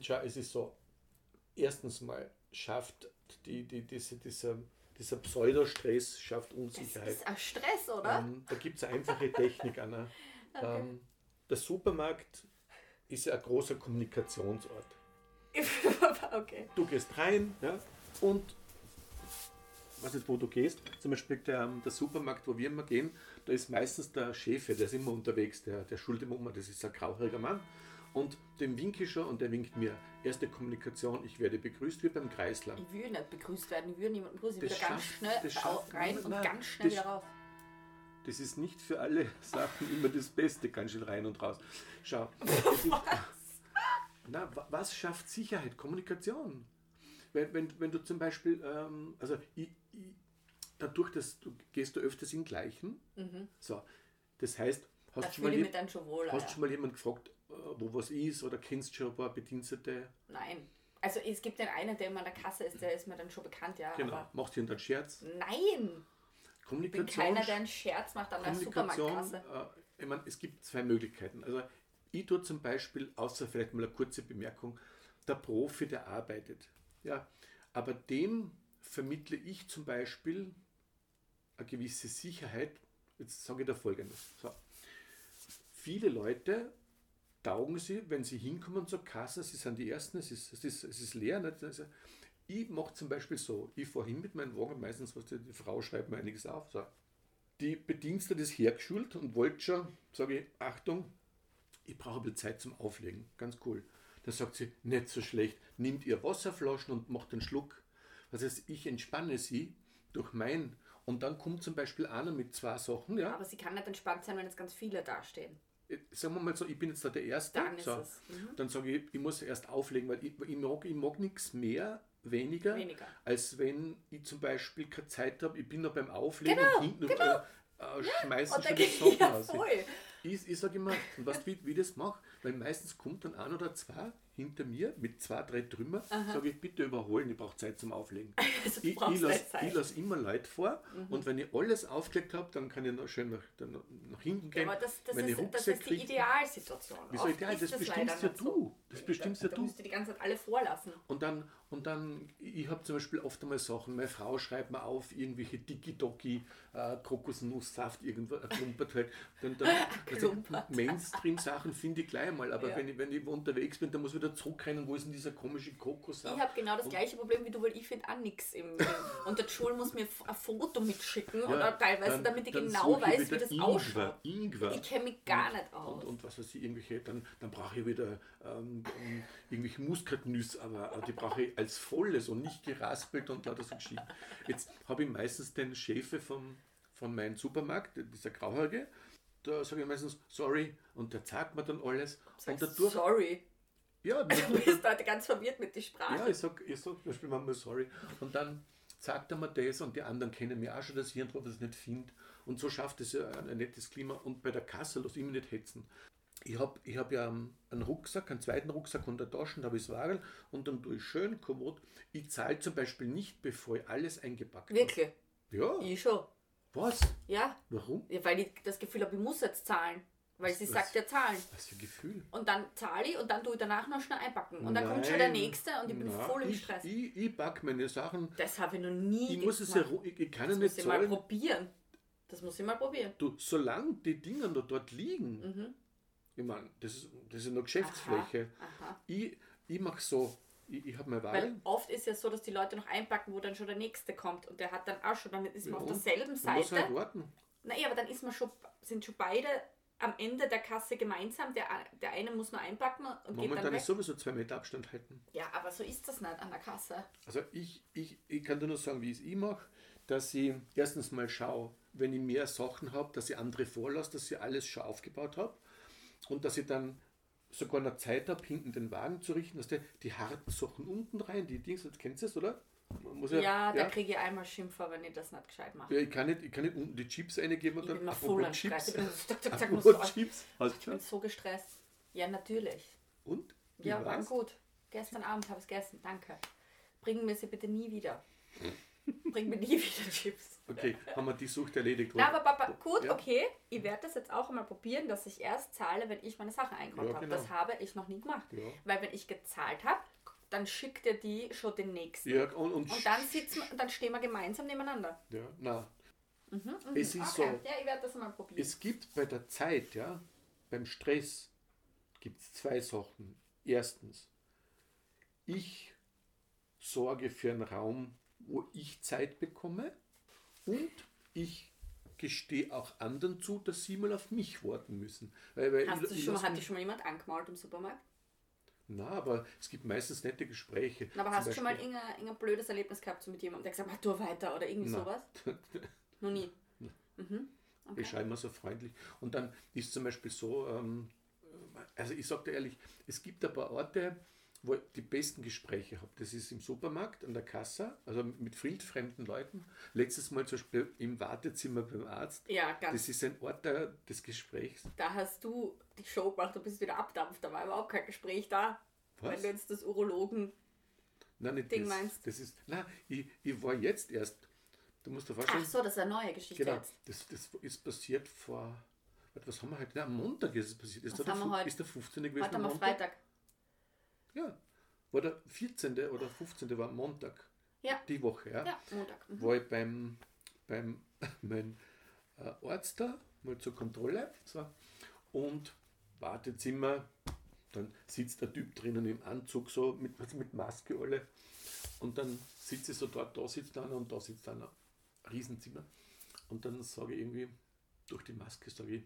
Schau, es ist so, erstens mal schafft die, die, diese, dieser, dieser Pseudostress schafft Das Unsicherheit. ist ein Stress, oder? Ähm, da gibt es eine einfache Technik, Anna. Ähm, der Supermarkt ist ja ein großer Kommunikationsort. okay. Du gehst rein ja, und was jetzt, wo du gehst, zum Beispiel der, der Supermarkt, wo wir immer gehen, da ist meistens der Chef, der ist immer unterwegs, der, der schult immer um, das ist ein grauhaariger Mann. Und dem winke ich schon und der winkt mir. Erste Kommunikation, ich werde begrüßt wie beim Kreisler. Ich will nicht begrüßt werden. Ich will niemanden begrüßen. Ich will ganz schnell rein und ganz schnell das- wieder raus. Das ist nicht für alle Sachen immer das Beste, ganz schnell rein und raus. Schau. ist- Na, wa- was schafft Sicherheit? Kommunikation. Wenn, wenn, wenn du zum Beispiel, ähm, also ich, ich, dadurch, dass du gehst du öfters in Gleichen, so, das heißt, hast du schon mal, je- schon wohl. hast du schon mal jemand gefragt, wo was ist oder kennst du schon ein paar Bedienstete? Nein. Also es gibt den einen, der immer an der Kasse ist, der ist mir dann schon bekannt, ja. Genau, Aber macht hier einen Scherz. nein! Ich bin Kommunikation. keiner, der einen Scherz macht an der Kommunikation, Supermarktkasse. äh, ich meine, es gibt zwei Möglichkeiten. Also ich tue zum Beispiel, außer vielleicht mal eine kurze Bemerkung, der Profi, der arbeitet. Ja, aber dem vermittle ich zum Beispiel eine gewisse Sicherheit. Jetzt sage ich da folgendes. So. Viele Leute taugen sie, wenn sie hinkommen zur Kasse, sie sind die Ersten, es ist, es ist, es ist leer. Nicht? Also ich mache zum Beispiel so, ich fahre hin mit meinem Wagen, meistens was die, die Frau schreibt mir einiges auf. So. Die Bedienstete ist hergeschult und wollte schon, sage ich, Achtung, ich brauche ein bisschen Zeit zum Auflegen. Ganz cool. Dann sagt sie, nicht so schlecht, nimmt ihr Wasserflaschen und macht einen Schluck. Das heißt, ich entspanne sie durch mein. Und dann kommt zum Beispiel einer mit zwei Sachen, ja. Aber sie kann nicht entspannt sein, wenn jetzt ganz viele dastehen. Äh, Sagen wir mal so, ich bin jetzt da der Erste. Dann so. Mhm. Dann sage ich, ich muss erst auflegen, weil ich, ich mag, ich mag nichts mehr, weniger, Weniger. als wenn ich zum Beispiel keine Zeit habe, ich bin noch beim Auflegen Genau, und hinten noch, äh, äh, schmeißen Und schon die Sachen ja voll. Ich, ich sage immer, und weißt du, wie, wie ich das mache? Weil meistens kommt dann ein oder zwei hinter mir mit zwei, drei Trümmer, sage ich, bitte überholen, ich brauche Zeit zum Auflegen. Also ich ich lasse. Mhm. lass immer Leute vor und wenn ich alles aufgelegt habe, dann kann ich noch schön nach, nach hinten Ja, gehen. aber das, das, ist, das ist die. Idealsituation. Wieso ideal? ist Das es bestimmst ja du. Das bestimmst da, ja da du. musst du die ganze Zeit alle vorlassen. Und dann, und dann ich habe zum Beispiel oft einmal Sachen, meine Frau schreibt mir auf, irgendwelche Digidoki, äh, Kokosnusssaft, irgendwo, ein Klumpert halt. Dann, dann, also. Mainstream-Sachen finde ich gleich mal, aber Ja. wenn, ich, wenn ich unterwegs bin, dann muss ich wieder zurückrennen, wo ist denn dieser komische Kokossaft? Ich habe genau das Und- gleiche Problem wie du, weil ich finde auch nichts im, im Und der Schul muss mir ein Foto mitschicken Ja, oder teilweise, dann- damit ich genau ich weiß, wie das Ingwer, ausschaut. Ingwer. Ich kenne mich gar nicht aus. Und, und was weiß ich, irgendwelche, dann, dann brauche ich wieder ähm, ähm, irgendwelche Muskatnüsse, aber äh, die brauche ich als volles und nicht geraspelt und lauter so Geschichten. Jetzt habe ich meistens den Chefe vom, von meinem Supermarkt, dieser Grauhaarige, da sage ich meistens sorry und der sagt mir dann alles. Und Sagst, dadurch, sorry. ja, Du bist heute ganz verwirrt mit der Sprache. ja, ich sage ich sag zum Beispiel manchmal sorry. Und dann sagt er mir das und die anderen kennen mich auch schon, dass ich irgendwo das nicht finde. Und so schafft es ja ein, ein nettes Klima. Und bei der Kasse lasse ich mich nicht hetzen. ich habe ich hab ja einen Rucksack, einen zweiten Rucksack und eine Taschen, da habe ich das Wagel und dann tue ich schön kommod. Ich zahle zum Beispiel nicht, bevor ich alles eingepackt habe. Wirklich? Ja. Ich schon. Was? Ja. Warum? ja. Weil ich das Gefühl habe, ich muss jetzt zahlen. Weil sie Was- sagt ja zahlen. Was für ein Gefühl. Und dann zahle ich und dann tue ich danach noch schnell einpacken. Und dann kommt schon der nächste und ich bin Na, voll im Stress. Ich, ich packe meine Sachen. das habe ich noch nie Ich muss es ja, ich, ich kann Das ja muss nicht ich mal probieren. Das muss ich mal probieren. Du, solange die Dinger noch dort liegen, Mhm. ich meine, das ist, das ist noch Geschäftsfläche. Aha. Ich, ich mache so, ich, ich habe mein Weil Wagel. oft ist ja so, dass die Leute noch einpacken, wo dann schon der nächste kommt und der hat dann auch schon, dann ist man Ja, auf derselben Man muss halt Seite. warten. Naja, aber dann ist man schon, sind schon beide am Ende der Kasse gemeinsam. Der, der eine muss nur einpacken und geht dann Momentan weg. ist sowieso zwei Meter Abstand halten. Ja, aber so ist das nicht an der Kasse. Also ich, ich, ich kann dir nur sagen, wie ich es ich mache, dass ich erstens mal schaue, wenn ich mehr Sachen habe, dass ich andere vorlasse, dass ich alles schon aufgebaut habe und dass ich dann sogar noch Zeit habe, hinten den Wagen zu richten, dass der die harten Sachen unten rein, die Dings, das kennst du das, oder? Man muss Ja, da kriege ich einmal Schimpfer, wenn ich das nicht gescheit mache. ja, ich, kann nicht, ich kann nicht unten die Chips eingeben und Ich dann bin voll. Ich bin zack, zack, zack, so- Chips. Hast Ich bin so gestresst. Ja, natürlich. Und? Wie Ja, war gut. Gestern Abend habe ich es gegessen, danke. Bringen mir sie bitte nie wieder. Bring mir nie wieder Chips. Okay, haben wir die Sucht erledigt. Na, aber Papa, gut, Ja. okay. Ich werde das jetzt auch einmal probieren, dass ich erst zahle, wenn ich meine Sachen einkauft Ja, habe. genau. Das habe ich noch nie gemacht. Ja. Weil wenn ich gezahlt habe, dann schickt er die schon den nächsten. Ja, und, und, Und dann sitzen wir, dann stehen wir gemeinsam nebeneinander. Ja, na, Mhm, mhm. Es ist okay. so. Ja, ich werde das mal probieren. Es gibt bei der Zeit, ja, beim Stress, gibt es zwei Sachen. Erstens, ich sorge für einen Raum, wo ich Zeit bekomme und ich gestehe auch anderen zu, dass sie mal auf mich warten müssen. Weil, weil Hast du schon, hat dich schon mal jemand angemalt im Supermarkt? Na, aber es gibt meistens nette Gespräche. Na, aber Zum hast du schon mal irgendein, blödes Erlebnis gehabt so mit jemandem, der gesagt hat, du weiter oder irgendwie Na. sowas? Noch nie. Mhm. Okay. Ich schreibe immer so freundlich. Und dann ist zum Beispiel so, ähm, also ich sage dir ehrlich, es gibt ein paar Orte, wo ich die besten Gespräche habe. Das ist im Supermarkt, an der Kasse, also mit wildfremden Leuten. Letztes Mal zum Beispiel im Wartezimmer beim Arzt. Ja, ganz. Das ist ein Ort der, des Gesprächs. Da hast du die Show gemacht, du bist wieder abdampft, da war überhaupt kein Gespräch da. Was? Wenn du jetzt das Urologen. Nein, nicht Ding das. meinst? Das ist, nein, ich, ich war jetzt erst, du musst dir vorstellen, Ach so, das ist eine neue Geschichte genau, jetzt. das, das ist passiert vor, was haben wir heute? Na, am Montag ist es passiert. Ist, Was der, haben wir heute? ist der 15. gewesen? Heute am? Freitag. Ja, war der 14. oder 15. war Montag. Ja. Die Woche, ja. Ja, Montag. Mhm. War ich beim, beim mein äh, Arzt da, mal zur Kontrolle. So. Und Wartezimmer, dann sitzt der Typ drinnen im Anzug, so mit, mit Maske alle. Und dann sitze ich so dort, da sitzt einer und da sitzt einer. Riesenzimmer. Und dann sage ich irgendwie, durch die Maske sage ich,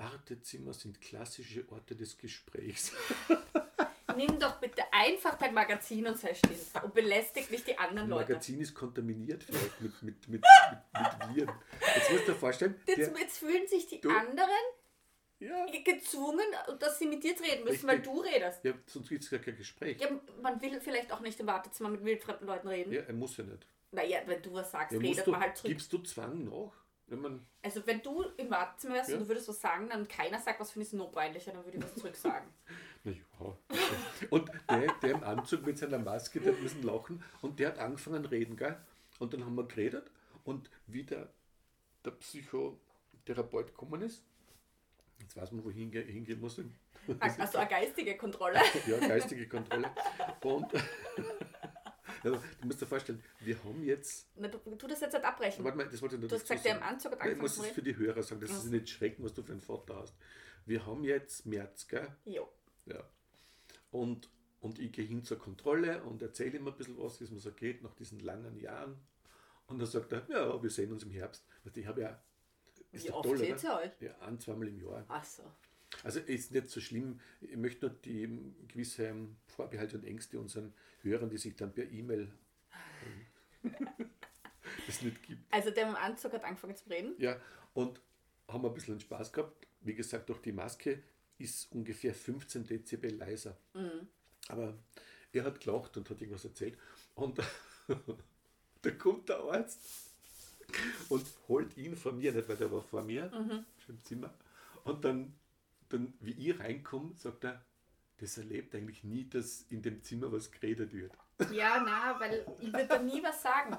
Wartezimmer sind klassische Orte des Gesprächs. Nimm doch bitte einfach dein Magazin und sei still. Und belästig nicht die anderen Leute. Magazin ist kontaminiert vielleicht mit, mit, mit, mit, mit Viren. Jetzt musst du dir vorstellen, Jetzt, jetzt fühlen sich die anderen ja, gezwungen, dass sie mit dir reden müssen, Richtig. weil du redest. ja, sonst gibt es gar kein Gespräch. Ja, man will vielleicht auch nicht im Wartezimmer mit wildfremden Leuten reden. Ja, er muss ja nicht. Naja, wenn du was sagst, Ja, redet du, man halt zurück. gibst du Zwang nach? Wenn man, Also wenn du im Wartezimmer wärst Ja. und du würdest was sagen, dann keiner sagt, was finde ich noch peinlicher, dann würde ich was zurück sagen. na ja. Und der, der im Anzug mit seiner Maske, der hat müssen lachen und der hat angefangen zu reden, gell? Und dann haben wir geredet und wie der, der Psychotherapeut gekommen ist, jetzt weiß man, wohin ge- hingehen muss. Also eine geistige Kontrolle. Ja, geistige Kontrolle. Und ja, du musst dir vorstellen, wir haben jetzt, Na, du, tu das jetzt nicht abbrechen. warte mal, das wollte ich noch Du hast gesagt, der im. Anzug hat Nein, Ich angefangen muss es für die Hörer sagen, dass sie nicht schrecken, was du für einen Vater hast. Wir haben jetzt März, gell? Jo. Ja. Und, und ich gehe hin zur Kontrolle und erzähle ihm ein bisschen was, wie es mir so geht nach diesen langen Jahren. Und dann sagt er, ja, wir sehen uns im Herbst. Du, Ich habe ja, ist Wie oft seht ihr euch? Ja, ein, zweimal im Jahr. Ach so. Also ist nicht so schlimm. Ich möchte nur die gewisse Vorbehalte und Ängste unseren Hörern, die sich dann per E-Mail ähm, das nicht gibt. Also der im Anzug hat angefangen zu reden. Ja, und haben ein bisschen Spaß gehabt. Wie gesagt, durch die Maske ist ungefähr 15 Dezibel leiser. Aber er hat gelacht und hat irgendwas erzählt. Und da kommt der Arzt und holt ihn von mir, nicht weil der war vor mir, schon im Zimmer. Und dann, dann, wie ich reinkomme, sagt er, das erlebt eigentlich nie, dass in dem Zimmer was geredet wird. Ja, na, weil ich würde da nie was sagen.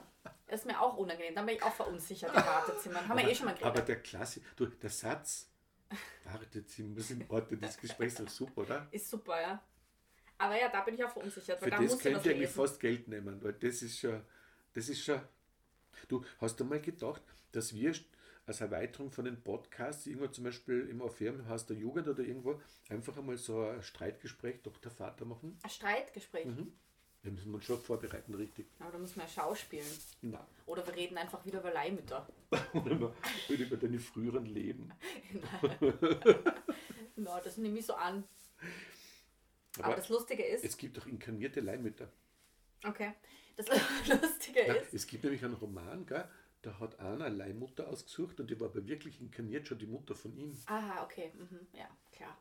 Das ist mir auch unangenehm. Dann bin ich auch verunsichert im Wartezimmer. Haben wir eh schon mal geredet. Aber der Klasse, du, der Satz, Wartezimmer sind Orte des Gesprächs, ist super, oder? Ist super, ja. Aber ja, da bin ich auch verunsichert, weil Für da das muss ich könnt was ihr eigentlich fast Geld nehmen, weil das ist schon, das ist schon. Du, hast du mal gedacht, dass wir als Erweiterung von den Podcasts, irgendwo zum Beispiel im Affirmenhaus der Jugend oder irgendwo, einfach einmal so ein Streitgespräch Dr. Vater machen? Ein Streitgespräch. Mhm. Da müssen wir uns schon vorbereiten, richtig. Aber da muss man ja schauspielen. Nein. Oder wir reden einfach wieder über Leihmütter. Oder über, deine früheren Leben. Na, das nehme ich so an. Aber, Aber das Lustige ist, es gibt doch inkarnierte Leihmütter. okay, das Lustige Ja, ist, es gibt nämlich einen Roman, gell? Da hat einer eine Leihmutter ausgesucht und die war aber wirklich inkarniert schon die Mutter von ihm. aha, okay, mhm, ja, klar.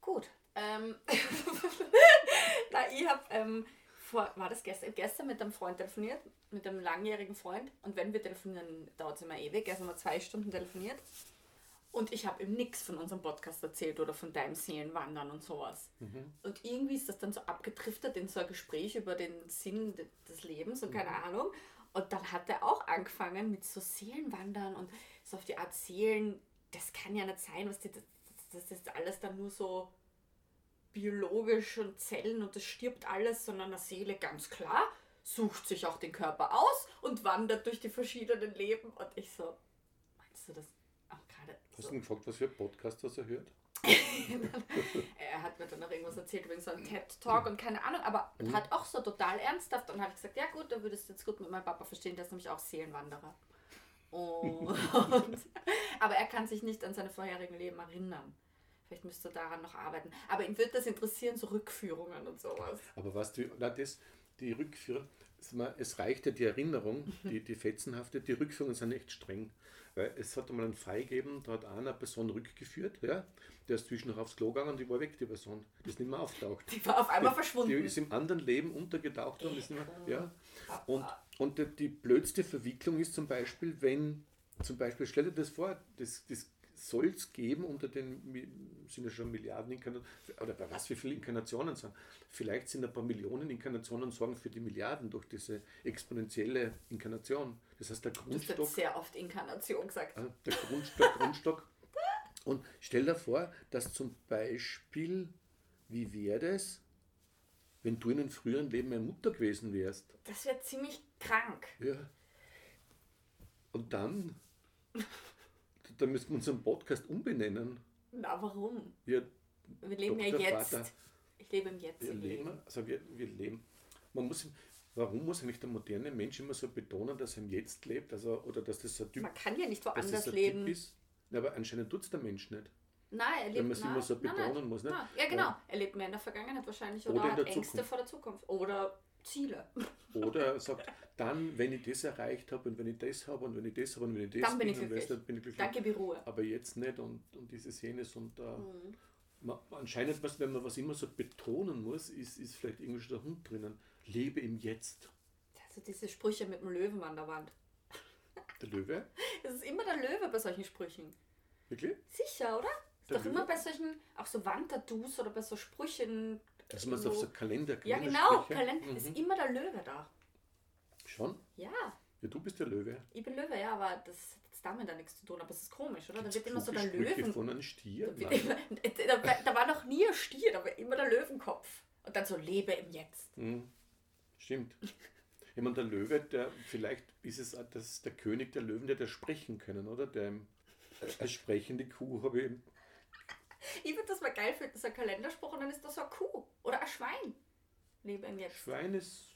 Gut, ähm, na, ich habe, ähm, vor, war das gestern, gestern mit einem Freund telefoniert, mit einem langjährigen Freund und wenn wir telefonieren, dauert es immer ewig, also haben wir zwei Stunden telefoniert und ich habe ihm nichts von unserem Podcast erzählt oder von deinem Seelenwandern und sowas. Und irgendwie ist das dann so abgedriftet in so ein Gespräch über den Sinn de- des Lebens und keine Ahnung. Und dann hat er auch angefangen mit so Seelenwandern und so auf die Art Seelen. Das kann ja nicht sein, was die, das, das ist alles dann nur so biologisch und Zellen und das stirbt alles, sondern eine Seele ganz klar sucht sich auch den Körper aus und wandert durch die verschiedenen Leben. Und ich so, meinst du das auch gerade? Hast So? du ihn gefragt, was für Podcast das er hört? er hat mir dann noch irgendwas erzählt wegen so einem TED-Talk und keine Ahnung, aber Mhm. hat auch so total ernsthaft. Und habe ich gesagt, ja gut, dann würdest du jetzt gut mit meinem Papa verstehen, der ist nämlich auch Seelenwanderer. Und, aber er kann sich nicht an seine vorherigen Leben erinnern. Vielleicht müsste er daran noch arbeiten. Aber ihn würde das interessieren, so Rückführungen und sowas. Aber was du, na, das, die Rückführung, es reicht ja die Erinnerung, die, die fetzenhafte, die Rückführungen sind echt streng. Weil es hat einmal einen Fall gegeben, da hat einer eine Person rückgeführt, ja, der ist zwischen noch aufs Klo gegangen und die war weg, die Person. Die ist nicht mehr auftaucht. Die war auf einmal Die verschwunden. ist im anderen Leben untergetaucht und ist nicht mehr, ja. Und, und die, die blödste Verwicklung ist zum Beispiel, wenn, zum Beispiel, stell dir das vor, das, das soll es geben unter den, sind ja schon Milliarden Inkarnationen, oder bei was wie viele Inkarnationen sind. Vielleicht sind ein paar Millionen Inkarnationen sorgen für die Milliarden durch diese exponentielle Inkarnation. Das heißt, der Grundstock jetzt sehr oft Inkarnation gesagt. der Grundstock, Grundstock. Und stell dir vor, dass zum Beispiel, wie wäre das, wenn du in einem früheren Leben eine Mutter gewesen wärst? Das wäre ziemlich krank. Ja. Und dann, da müssten wir unseren Podcast umbenennen. Na, warum? Wir, Wir leben ja Dr. jetzt. Vater. Ich lebe im Jetzt. wir leben, also wir, wir leben. Man muss, warum muss eigentlich der moderne Mensch immer so betonen, dass er im Jetzt lebt? Also, oder dass das so ein Typ, Man kann ja nicht dass woanders das ein leben. Ist? Ja, aber anscheinend tut es der Mensch nicht. Nein, er lebt Wenn man es nein, immer so nein, betonen nein, muss, ne? nein. Ja, genau. Ja. Er lebt mehr in der Vergangenheit wahrscheinlich Oder oder, hat Ängste vor der Zukunft. Oder Ziele. Oder er sagt, dann, wenn ich das erreicht habe und wenn ich das habe und wenn ich das habe und wenn ich das Dann bin ich glücklich. dann bin ich glücklich. Dann gebe ich Ruhe. Aber jetzt nicht und, und dieses jenes und äh, Mhm. man, anscheinend, was, wenn man was immer so betonen muss, ist, ist vielleicht irgendwie schon der Hund drinnen. Lebe im Jetzt. Also diese Sprüche mit dem Löwen an der Wand. Der Löwe? Es ist immer der Löwe bei solchen Sprüchen. Wirklich? Sicher, oder? Ist doch immer Löwe? bei solchen, auch so Wandtattoos oder bei so Sprüchen. Dass man so auf so Kalender Ja, genau. Kalender. Ist Mhm. immer der Löwe da. Schon? Ja, Ja, du bist der Löwe. ich bin Löwe, ja, aber das hat jetzt damit da nichts zu tun. Aber es ist komisch, oder? Da wird immer so der Sprüche Löwen. von einem Stier. Da, immer, da, da war noch nie ein Stier, da war immer der Löwenkopf. Und dann so lebe im Jetzt. Mhm. Stimmt. Ich meine, der Löwe, der, vielleicht ist es das, der König der Löwen, der der sprechen können, oder? Der, äh, als sprechende Kuh habe ich. Ich würde das mal geil finden, so ein Kalenderspruch und dann ist das so eine Kuh oder ein Schwein. Lebe im Jetzt. Schwein ist.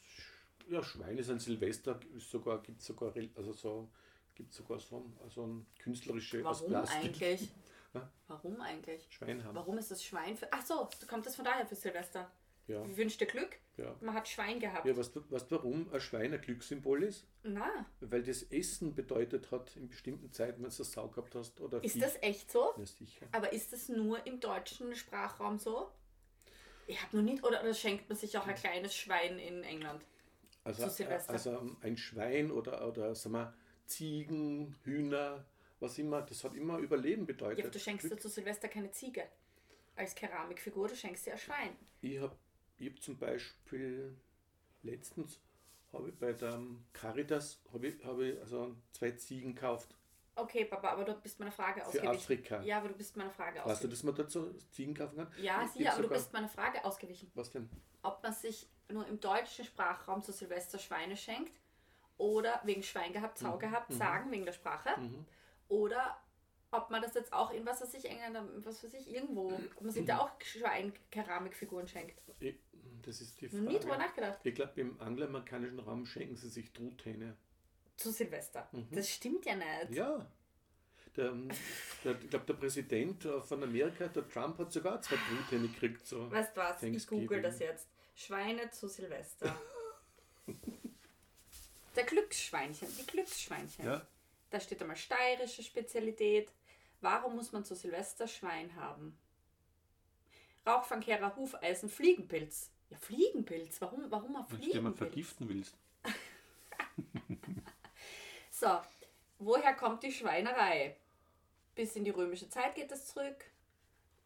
Ja, Schwein ist ein Silvester, ist sogar, gibt sogar, also so, gibt sogar so, also ein künstlerische Warum Plastik eigentlich? Ja. Warum eigentlich? Schwein haben. Warum ist das Schwein für. Ach so, du kommt das von daher für Silvester. Ja, Wie wünscht dir Glück? Ja. Man hat Schwein gehabt. Ja, weißt du, weißt warum ein Schwein ein Glückssymbol ist? Na, Weil das Essen bedeutet hat in bestimmten Zeiten, wenn du eine Sau gehabt hast oder ist Vieh. das echt so? Ja, sicher. Aber ist das nur im deutschen Sprachraum so? Ich habe noch nicht, oder, oder schenkt man sich auch ein kleines Schwein in England? Also, zu Silvester. also ein Schwein oder, oder sagen wir, Ziegen, Hühner was immer, das hat immer Überleben bedeutet. Ja, aber du schenkst dir zu Silvester keine Ziege als Keramikfigur, du schenkst dir ein Schwein. Ich habe ich hab zum Beispiel letztens habe ich bei der Caritas habe ich, hab ich also zwei Ziegen gekauft. Okay, Papa, aber du bist meiner Frage Für ausgewichen. Afrika. Ja, aber du bist meiner Frage Weißt du, ausgewichen. dass man dazu Ziegen kaufen kann? Ja, Ich- sicher, ich aber du bist meiner Frage ausgewichen. Was denn? Ob man sich nur im deutschen Sprachraum zu Silvester Schweine schenkt oder wegen Schwein gehabt, Sau gehabt, sagen, wegen der Sprache. Mhm. Oder ob man das jetzt auch in was weiß ich, England, was weiß ich, irgendwo, ob man sich da auch Schwein-Keramikfiguren schenkt. Ich, das ist die Noch nie drüber Frage. nachgedacht. Ich glaube, im angloamerikanischen Raum schenken sie sich Truthähne. Zu Silvester. Das stimmt ja nicht. Mhm. Ja. Der, der, ich glaube, der Präsident von Amerika, der Trump, hat sogar zwei Truthähne gekriegt. So. Weißt du was? Ich google das jetzt. Schweine zu Silvester. Der Glücksschweinchen, die Glücksschweinchen. Ja. Da steht einmal steirische Spezialität. Warum muss man zu Silvester Schwein haben? Rauchfangkehrer, Hufeisen, Fliegenpilz. Ja, Fliegenpilz. Warum, warum ein Wenn du dir mal Fliegenpilz? vergiften willst. So, woher kommt die Schweinerei? Bis in die römische Zeit geht es zurück.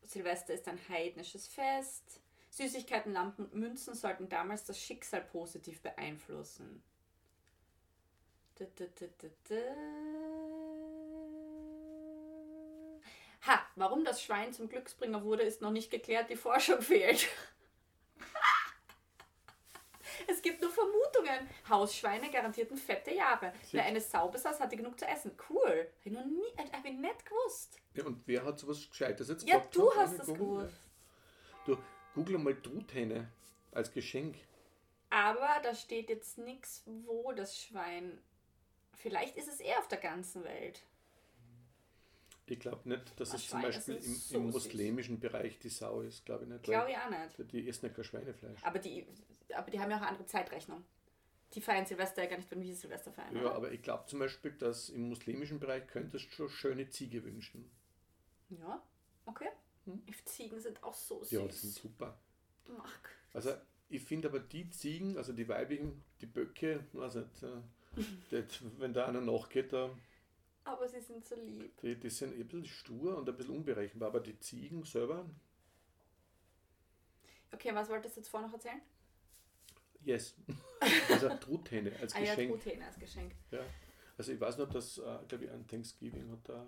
Silvester ist ein heidnisches Fest. Süßigkeiten, Lampen und Münzen sollten damals das Schicksal positiv beeinflussen. Dä, dä, dä. Ha, warum das Schwein zum Glücksbringer wurde, ist noch nicht geklärt. Die Forschung fehlt. Es gibt nur Vermutungen. Hausschweine garantierten fette Jahre. Wer eine Sau besaß, hatte genug zu essen. Cool. Hab ich noch nie, äh, hab ich nicht gewusst. Ja, und wer hat sowas Gescheites jetzt Ja, du hast es gegoogelt? gewusst. Du, google mal Truthähne als Geschenk. Aber da steht jetzt nichts, wo das Schwein. Vielleicht ist es eher auf der ganzen Welt. Ich glaube nicht, dass es zum Beispiel im, so im muslimischen Bereich die Sau ist, glaube ich nicht. Glaube ich auch nicht. Die essen ja kein Schweinefleisch. Aber die, aber die haben ja auch eine andere Zeitrechnung. Die feiern Silvester ja gar nicht, wenn wir Silvester feiern. Ja, oder? aber ich glaube zum Beispiel, dass im muslimischen Bereich könntest du schon schöne Ziege wünschen. ja, okay. Ziegen sind auch so süß. Hm? Ja, die sind super. Ach, Also ich finde aber die Ziegen, also die weibigen, die Böcke, weiß nicht, äh, das, wenn da einer nachgeht, da, aber sie sind so lieb. die, die sind ein bisschen stur und ein bisschen unberechenbar, aber die Ziegen selber, Okay, was wolltest du jetzt vorher noch erzählen? yes. Also Truthähne als Ah ja, Geschenk. Truthähne als Geschenk. Ja. Also ich weiß noch, dass, äh, glaube ich, an Thanksgiving hat da,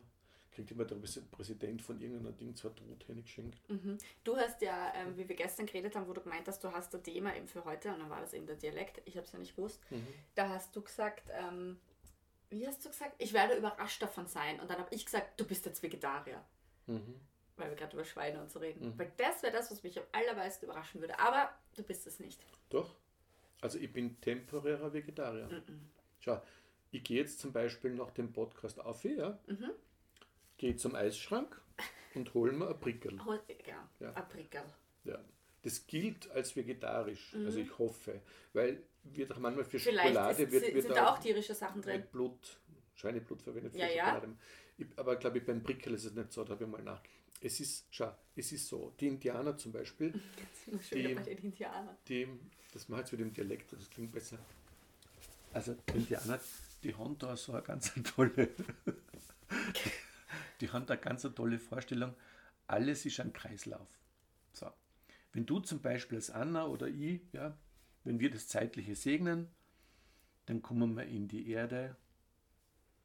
kriegt immer der Präsident von irgendeiner Ding zwei Truthähne geschenkt. Mhm. Du hast ja, ähm, wie wir gestern geredet haben, wo du gemeint hast, du hast ein Thema eben für heute und dann war das eben der Dialekt. Ich habe es ja nicht gewusst. Mhm. Da hast du gesagt, ähm, wie hast du gesagt? Ich werde überrascht davon sein. Und dann habe ich gesagt, du bist jetzt Vegetarier. Mhm. Weil wir gerade über Schweine und so reden. Mhm. Weil das wäre das, was mich am allermeisten überraschen würde. Aber du bist es nicht. Doch. Also ich bin temporärer Vegetarier. Mhm. Schau, ich gehe jetzt zum Beispiel nach dem Podcast auf, ja, Mhm. gehe zum Eisschrank und hole mir ein Prickel. Hol- Ja, Ja. ein Prickel. Ja. Das gilt als vegetarisch, also ich hoffe, weil wird auch manchmal für. Vielleicht Schokolade ist, wird, sind, wird sind da auch tierische Sachen drin. Blut, Schweineblut verwendet für Ja, ja. Schokolade. Ich, aber glaube ich, beim Prickel ist es nicht so, da habe ich mal nach. Es ist, schau, es ist so, die Indianer zum Beispiel, Die- Indianern. die, das macht jetzt mit dem Dialekt, das klingt besser. Also die Indianer, die haben da so eine ganz tolle, die haben da ganz eine tolle Vorstellung, alles ist ein Kreislauf. So. Wenn du zum Beispiel als Anna oder ich, ja, wenn wir das Zeitliche segnen, dann kommen wir in die Erde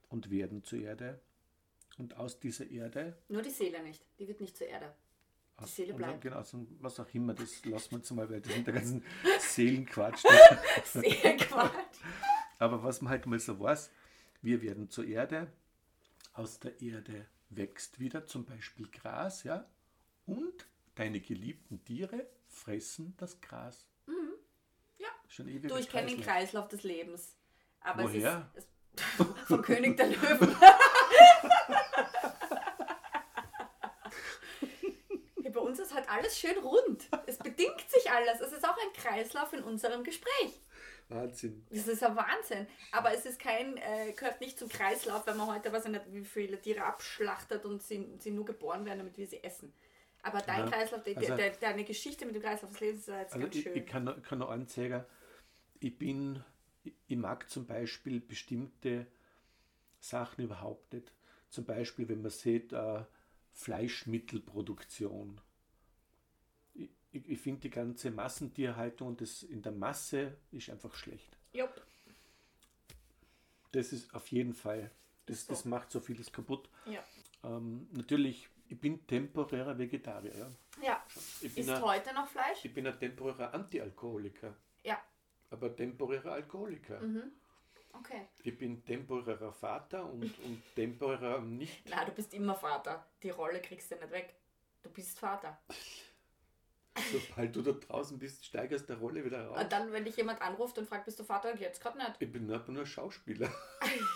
und werden zur Erde. Und aus dieser Erde Nur die Seele nicht. Die wird nicht zur Erde. Die Seele bleibt. Genau, was auch immer, das lassen wir jetzt mal, weil das sind der ganzen Seelenquatsch. Seelenquatsch. Aber was man halt mal so weiß, wir werden zur Erde, aus der Erde wächst wieder zum Beispiel Gras, ja, und deine geliebten Tiere fressen das Gras. Ja. Schon ewig. Du, ich kenne den Kreislauf des Lebens. Aber Woher? es ist es, vom König der Löwen. Ja, Bei uns ist halt alles schön rund. Es bedingt sich alles. Es ist auch ein Kreislauf in unserem Gespräch. Wahnsinn. Das ist ein Wahnsinn. Aber es ist kein, äh, gehört nicht zum Kreislauf, wenn man heute, weiß ich nicht, wie viele Tiere abschlachtet und sie, sie nur geboren werden, damit wir sie essen. Aber dein Ja, Kreislauf, de, also- de, deine Geschichte mit dem Kreislauf des Lebens ist ja jetzt Also ganz ich, schön. ich, kann, kann noch anzeigen, ich bin, ich, mag zum Beispiel bestimmte Sachen überhaupt nicht. zum Beispiel, wenn man sieht, äh, Fleischmittelproduktion. Ich, ich, ich finde die ganze Massentierhaltung und das in der Masse ist einfach schlecht. Jupp. Das ist auf jeden Fall, das, So. das macht so vieles kaputt. Ja. Ähm, natürlich, ich bin temporärer Vegetarier. Ja. Ja. Ist heute noch Fleisch? ich bin ein temporärer Antialkoholiker, Ja. Aber temporärer Alkoholiker. Mhm. Okay. Ich bin temporärer Vater und, und temporärer nicht. Na, du bist immer Vater. Die Rolle kriegst du nicht weg. Du bist Vater. Sobald du da draußen bist, steigerst der Rolle wieder raus. Und dann, wenn dich jemand anruft und fragt, bist du Vater? Jetzt gerade nicht. Ich bin aber nur Schauspieler.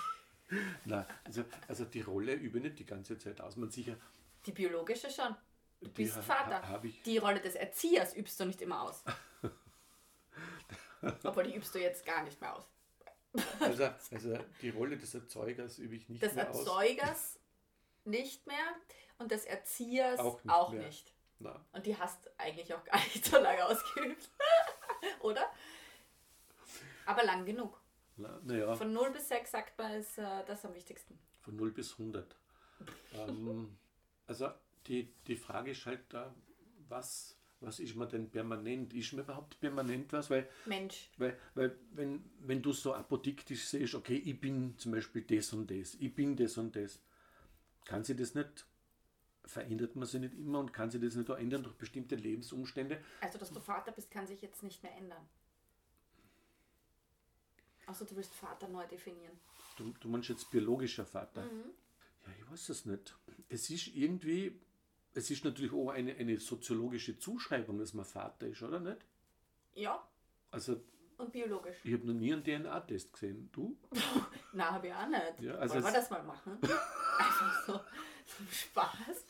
Nein, also, also die Rolle übe ich nicht die ganze Zeit aus. Man sicher, Die biologische schon. Du bist ha- Vater. ha-. Die Rolle des Erziehers übst du nicht immer aus. Obwohl, die übst du jetzt gar nicht mehr aus. also, also die Rolle des Erzeugers übe ich nicht Des mehr aus. Erzeugers nicht mehr und des Erziehers Auch auch nicht nicht. mehr. Na, Und die hast eigentlich auch gar nicht so lange ausgeübt. Oder? Aber lang genug. na, naja, Von 0 bis 6 sagt man, ist äh, das am wichtigsten. von 0 bis 100. ähm, also die, die Frage ist halt da, was, was ist man denn permanent? Ist man überhaupt permanent was? Weil Mensch. Weil, weil wenn, wenn du so apodiktisch siehst, okay, ich bin zum Beispiel das und das, ich bin das und das, kann sich das nicht, verändert man sich nicht immer und kann sich das nicht auch ändern durch bestimmte Lebensumstände? Also, dass du Vater bist, kann sich jetzt nicht mehr ändern. Also, du willst Vater neu definieren. Du, du meinst jetzt biologischer Vater. Ja, ich weiß es nicht. Es ist irgendwie, es ist natürlich auch eine, eine soziologische Zuschreibung, dass man Vater ist, oder nicht? Ja, Also und biologisch. ich habe noch nie einen DNA-Test gesehen. Du? Na, habe ich auch nicht. Ja, also Wollen wir das mal machen? Einfach so zum Spaß.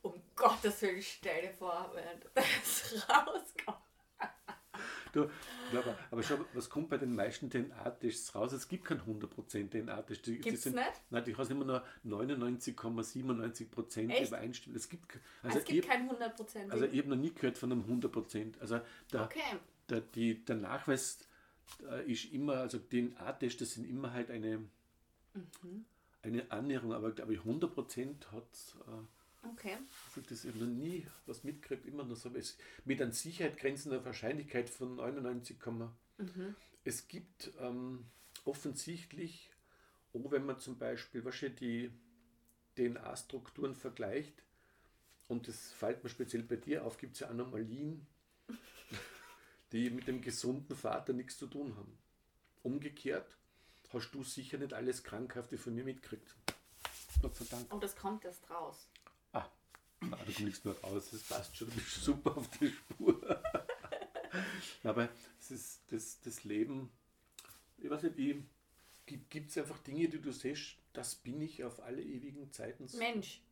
Um Gottes Willen, stell dir vor, wenn das rauskommt. Du, aber, aber schau, was kommt bei den meisten DNA-Tests raus? Es gibt keinen 100% DNA-Test. Gibt's sind, nicht? Nein, die hast immer nur 99,97% Echt? Übereinstimmung. Es gibt, Also also, es gibt ich, kein 100%. also ich habe noch nie gehört von einem 100%. Also der, okay. der, die, der Nachweis äh, ist immer, also DNA-Tests, das sind immer halt eine, Mhm. eine Annäherung, aber glaube ich 100% hat äh, Okay. also das habe ich noch nie was mitgekriegt, immer nur so es, mit an Sicherheit grenzender Wahrscheinlichkeit von 99, es gibt ähm, offensichtlich, auch wenn man zum Beispiel wahrscheinlich die DNA-Strukturen vergleicht, und das fällt mir speziell bei dir auf, gibt es ja Anomalien, die mit dem gesunden Vater nichts zu tun haben. Umgekehrt hast du sicher nicht alles Krankhafte von mir mitgekriegt. Gott sei Dank. Und das kommt erst raus. Na, da kommt nichts mehr raus, das passt schon, du bist super auf die Spur. Aber es ist das, das Leben, ich weiß nicht, gibt es einfach Dinge, die du siehst, das bin ich auf alle ewigen Zeiten. Mensch.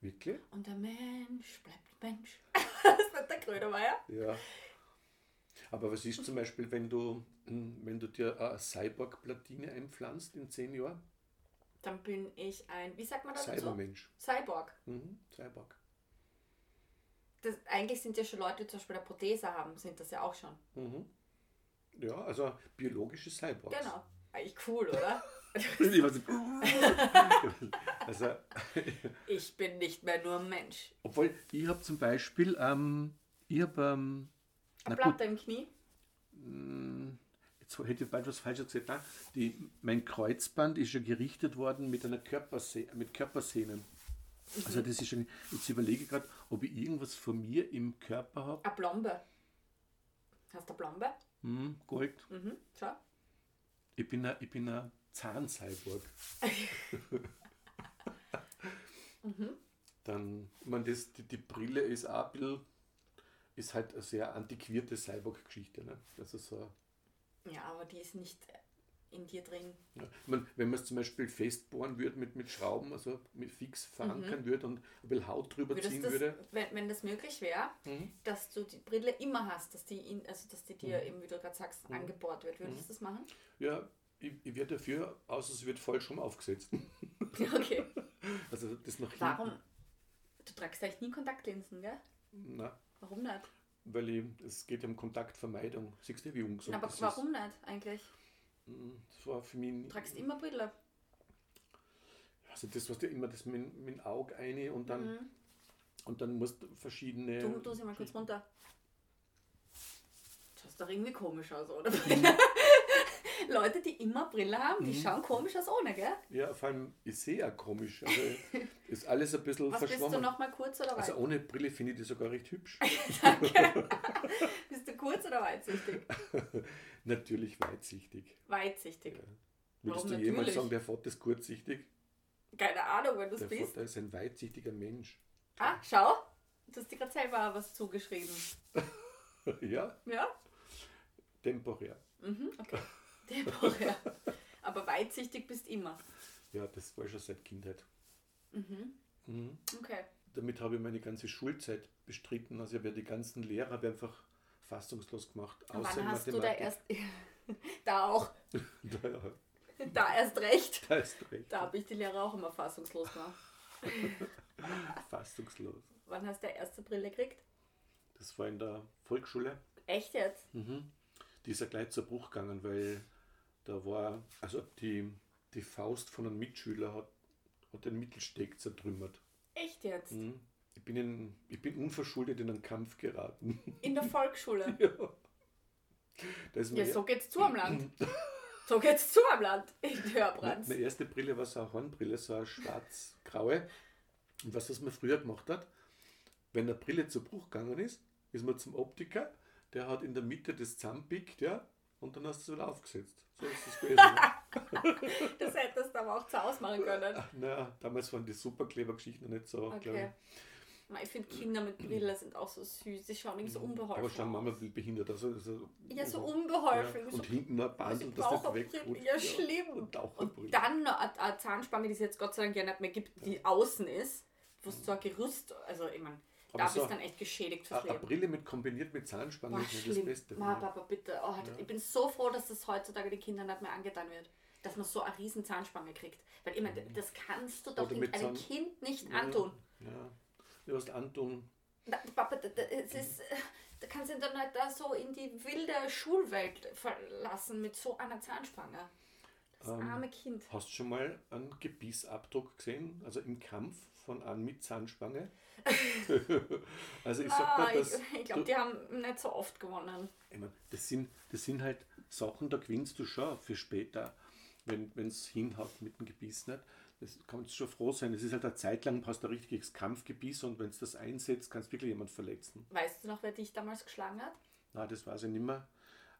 Wirklich? Und der Mensch bleibt Mensch. das nicht der Grönemeyer. Ja. Aber was ist zum Beispiel, wenn du, hm, wenn du dir eine Cyborg-Platine einpflanzt in zehn Jahren? Dann bin ich ein, wie sagt man das? Cybermensch. Cyborg. Mhm, Cyborg. Das, eigentlich sind ja schon Leute, die zum Beispiel eine Prothese haben, sind das ja auch schon. Mhm. Ja, also biologische Cyborgs. Genau. Eigentlich cool, oder? Also, ich bin nicht mehr nur ein Mensch. Obwohl, ich habe zum Beispiel, ähm, ich habe, ähm, Eine gut, Platte im Knie. Jetzt hätte ich bald was Falsches gesagt, nein, die, mein Kreuzband ist ja gerichtet worden mit einer Körperse mit Körpersehnen. Also das ist schon, jetzt überlege ich gerade, ob ich irgendwas von mir im Körper habe. Eine Blombe. Hast du eine Blombe? Hm, Gold. Mhm. Schau. Ich bin ein, ich bin ein Zahncyborg. Dann, ich meine, das, die, die Brille ist auch ein bisschen, ist halt eine sehr antiquierte Cyborg-Geschichte. Ne? Also so, Ja, aber die ist nicht in dir drin. Ja. Meine, wenn man es zum Beispiel festbohren würde mit, mit Schrauben, also mit fix verankern würde und ein bisschen Haut drüber Würdest ziehen das, würde. wenn, wenn das möglich wäre, dass du die Brille immer hast, dass die, in, also dass die dir eben, wie du gerade sagst, angebohrt wird, würdest du das machen? Ja, ich, ich wäre dafür, außer es wird falsch rum aufgesetzt. Okay. Also das nach hinten. Warum? Du tragst eigentlich nie Kontaktlinsen, gell? Na, Warum nicht? Weil ich, es geht ja um Kontaktvermeidung. Siehst du, wie ungesund Aber das warum nicht eigentlich? ist? Das war für mich Du tragst immer Brille. Also das, was du immer das mit, mit dem Auge eine und dann, Mhm. und dann musst du verschiedene. Du, du sie mal kurz runter. Das schaut doch irgendwie komisch aus, oder? Leute, die immer Brille haben, Mhm. die schauen komisch aus ohne, gell? Ja, vor allem, ich sehe auch komisch. Also ist alles ein bisschen Was bist du verschwommen. noch mal kurz oder weit? Also ohne Brille finde ich die sogar recht hübsch. Bist du kurz oder weitsichtig? Natürlich weitsichtig. Weitsichtig. Würdest Warum du jemals sagen, der Vater ist kurzsichtig? Keine Ahnung, wenn du es Der bist. Vater ist ein weitsichtiger Mensch. Ah, schau. Du hast dir gerade selber was zugeschrieben. ja, Ja? temporär. Mhm, okay. Temporär. Aber weitsichtig bist immer. Ja, das war schon seit Kindheit. Mhm. Mhm. Okay. Damit habe ich meine ganze Schulzeit bestritten. Also ich habe ja die ganzen Lehrer habe einfach fassungslos gemacht. Und Außer wann hast du da Mathematik. erst. da auch. Da, ja, Da erst recht. da ist recht. Da habe ich die Lehrer auch immer fassungslos gemacht. Fassungslos. Wann hast du der erste Brille gekriegt? Das war in der Volksschule. Echt jetzt? Mhm. Die ist ja gleich zur Bruch gegangen, weil da war, also die, die Faust von einem Mitschüler hat, hat den Mittelsteg zertrümmert. Echt jetzt? Mhm. Ich, bin in, ich bin unverschuldet in einen Kampf geraten. In der Volksschule. ja. Da ist Ja, so geht's zu am Land. So geht's zu am Land. In Meine, Hörbrands. meine erste Brille war so eine Hornbrille, so eine schwarz-graue. Und was das man früher gemacht hat, wenn eine Brille zu Bruch gegangen ist, ist man zum Optiker, der hat in der Mitte das zusammenpickt, ja, und dann hast du es wieder aufgesetzt. So ist das gewesen. ne? Das hättest du aber auch zu Hause machen können. naja, damals waren die Superklebergeschichten noch nicht so, Okay. glaube Na, Ich finde Kinder mit Brille sind auch so süß. Die schauen irgendwie so ich. unbeholfen Aber schauen. Mama will behindert. Also, also, Ja, so also, unbeholfen. ja. so Und hinten noch ein Bandel, dass das weg Taucherbrille. Ja, schlimm. Und. Und dann noch eine, eine Zahnspange, die es jetzt Gott sei Dank ja nicht mehr gibt, die außen ist, wo es so ein Gerüst, also ich meine, da so bist du dann echt geschädigt fürs eine Leben. Brille mit kombiniert mit Zahnspange ist nicht das. Beste. Ma, Papa, bitte. Oh, Ich bin so froh, dass das heutzutage den Kindern nicht mehr angetan wird. Dass man so eine riesen Zahnspange kriegt. Weil ich meine, das kannst du doch einem Zahn- Kind nicht Ja, antun. Ja, du hast antun. Da, Papa, da, da, es ist, da kannst du dann halt da so in die wilde Schulwelt verlassen mit so einer Zahnspange. Das Ähm, arme Kind. Hast du schon mal einen Gebissabdruck gesehen? Also im Kampf von einem mit Zahnspange? also ich sag Ah, da, dass. ich ich glaube, die haben nicht so oft gewonnen. Ich mein, das, sind, das sind halt Sachen, da gewinnst du schon für später, wenn es hinhaut mit dem Gebiss nicht. Das kannst du schon froh sein. Es ist halt eine Zeit lang, hast du ein richtiges Kampfgebiss und wenn es das einsetzt, kannst du wirklich jemand verletzen. Weißt du noch, wer dich damals geschlagen hat? Na, das weiß ich nicht mehr.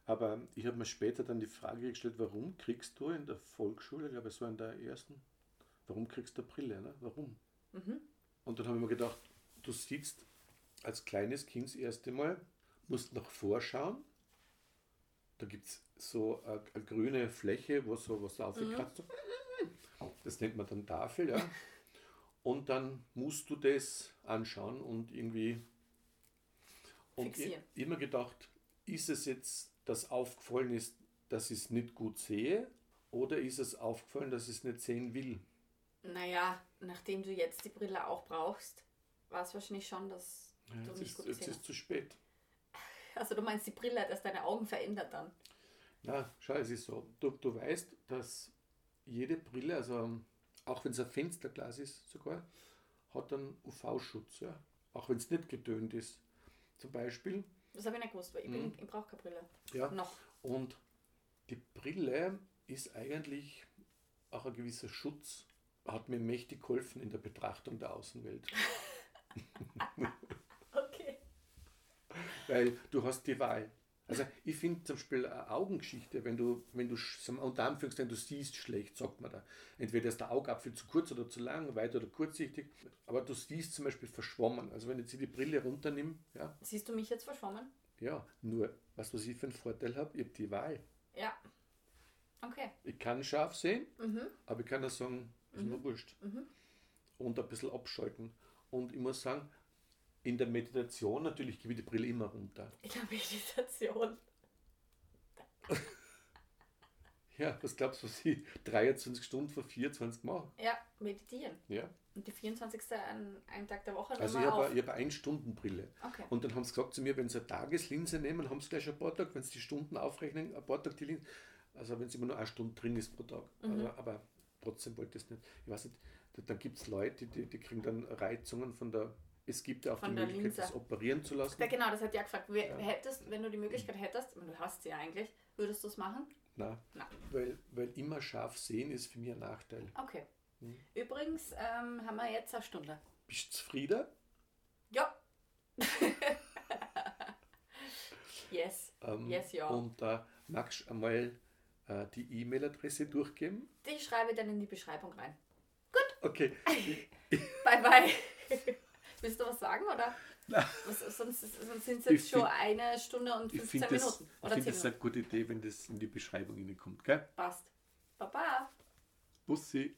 Aber ich habe mir später dann die Frage gestellt, warum kriegst du in der Volksschule, ich glaube es war in der ersten, warum kriegst du eine Brille? Ne? Warum? Mhm. Und dann habe ich mir gedacht, du sitzt als kleines Kind das erste Mal, musst nach vorschauen. Da gibt es so eine, eine grüne Fläche, wo so was aufgekratzt ist. Das nennt man dann Tafel, ja. Und dann musst du das anschauen und irgendwie. Und ich, Fixieren. immer gedacht, ist es jetzt, dass aufgefallen ist, dass ich es nicht gut sehe, oder ist es aufgefallen, dass ich es nicht sehen will? Naja, nachdem du jetzt die Brille auch brauchst, war es wahrscheinlich schon, dass Ja, du nicht ist, gut jetzt ist zu spät. Also du meinst, die Brille hat erst deine Augen verändert dann. Na, schau, es ist so. Du, du weißt, dass jede Brille, also auch wenn es ein Fensterglas ist sogar, hat einen UV-Schutz, ja. Auch wenn es nicht getönt ist. Zum Beispiel. Das habe ich nicht gewusst, weil ich, bin- Mhm. ich brauche keine Brille. Ja. Noch. Und die Brille ist eigentlich auch ein gewisser Schutz, hat mir mächtig geholfen in der Betrachtung der Außenwelt. Okay. Weil du hast die Wahl. Also ich finde zum Beispiel eine Augengeschichte, wenn du, wenn du unter Anführungszeichen, du siehst schlecht, sagt man da. Entweder ist der Augapfel zu kurz oder zu lang, weit oder kurzsichtig, aber du siehst zum Beispiel verschwommen. Also wenn ich jetzt die Brille runternehme, ja, Siehst du mich jetzt verschwommen? ja, nur, was was ich für einen Vorteil habe, ich habe die Wahl. Ja. Okay. Ich kann scharf sehen, Mhm. aber ich kann auch sagen, ist mir wurscht. Und ein bisschen abschalten. Und ich muss sagen, in der Meditation natürlich gebe ich die Brille immer runter. In der Meditation. Ja, was glaubst du, was ich 23 Stunden vor 24 mache? Ja, meditieren. Ja. Und die 24. ein, einen Tag der Woche Also ich habe auf. ich eine Stundenbrille. Okay. Und dann haben sie gesagt zu mir, wenn sie eine Tageslinse nehmen, haben sie gleich ein paar Tage, wenn sie die Stunden aufrechnen, ein paar Tage die Linse. Also wenn es immer nur eine Stunde drin ist pro Tag. Mhm. Aber, aber trotzdem wollte ich es nicht. Ich weiß nicht, da- dann gibt es Leute, die, die kriegen dann Reizungen von der. Es gibt ja auch Von die Möglichkeit, Linse. das operieren zu lassen. Ja, genau, das hat ja gefragt. Ja. Hättest, wenn du die Möglichkeit hättest, und du hast sie ja eigentlich, würdest du es machen? Nein, Nein. weil, weil immer scharf sehen ist für mich ein Nachteil. Okay. Hm. Übrigens ähm, haben wir jetzt eine Stunde. Bist du zufrieden? Ja. yes. Ähm, Yes, ja. Und äh, magst du einmal äh, die E-Mail-Adresse durchgeben? Die schreibe ich dann in die Beschreibung rein. Okay. Bye bye. Willst du was sagen oder? Nein. Was, sonst sonst sind es Ich jetzt schon find- eine Stunde und Ich 15 finde das, Minuten. ich Oder find 10 das eine gute Idee, wenn das in die Beschreibung hineinkommt. Gell? Passt. Baba. Bussi.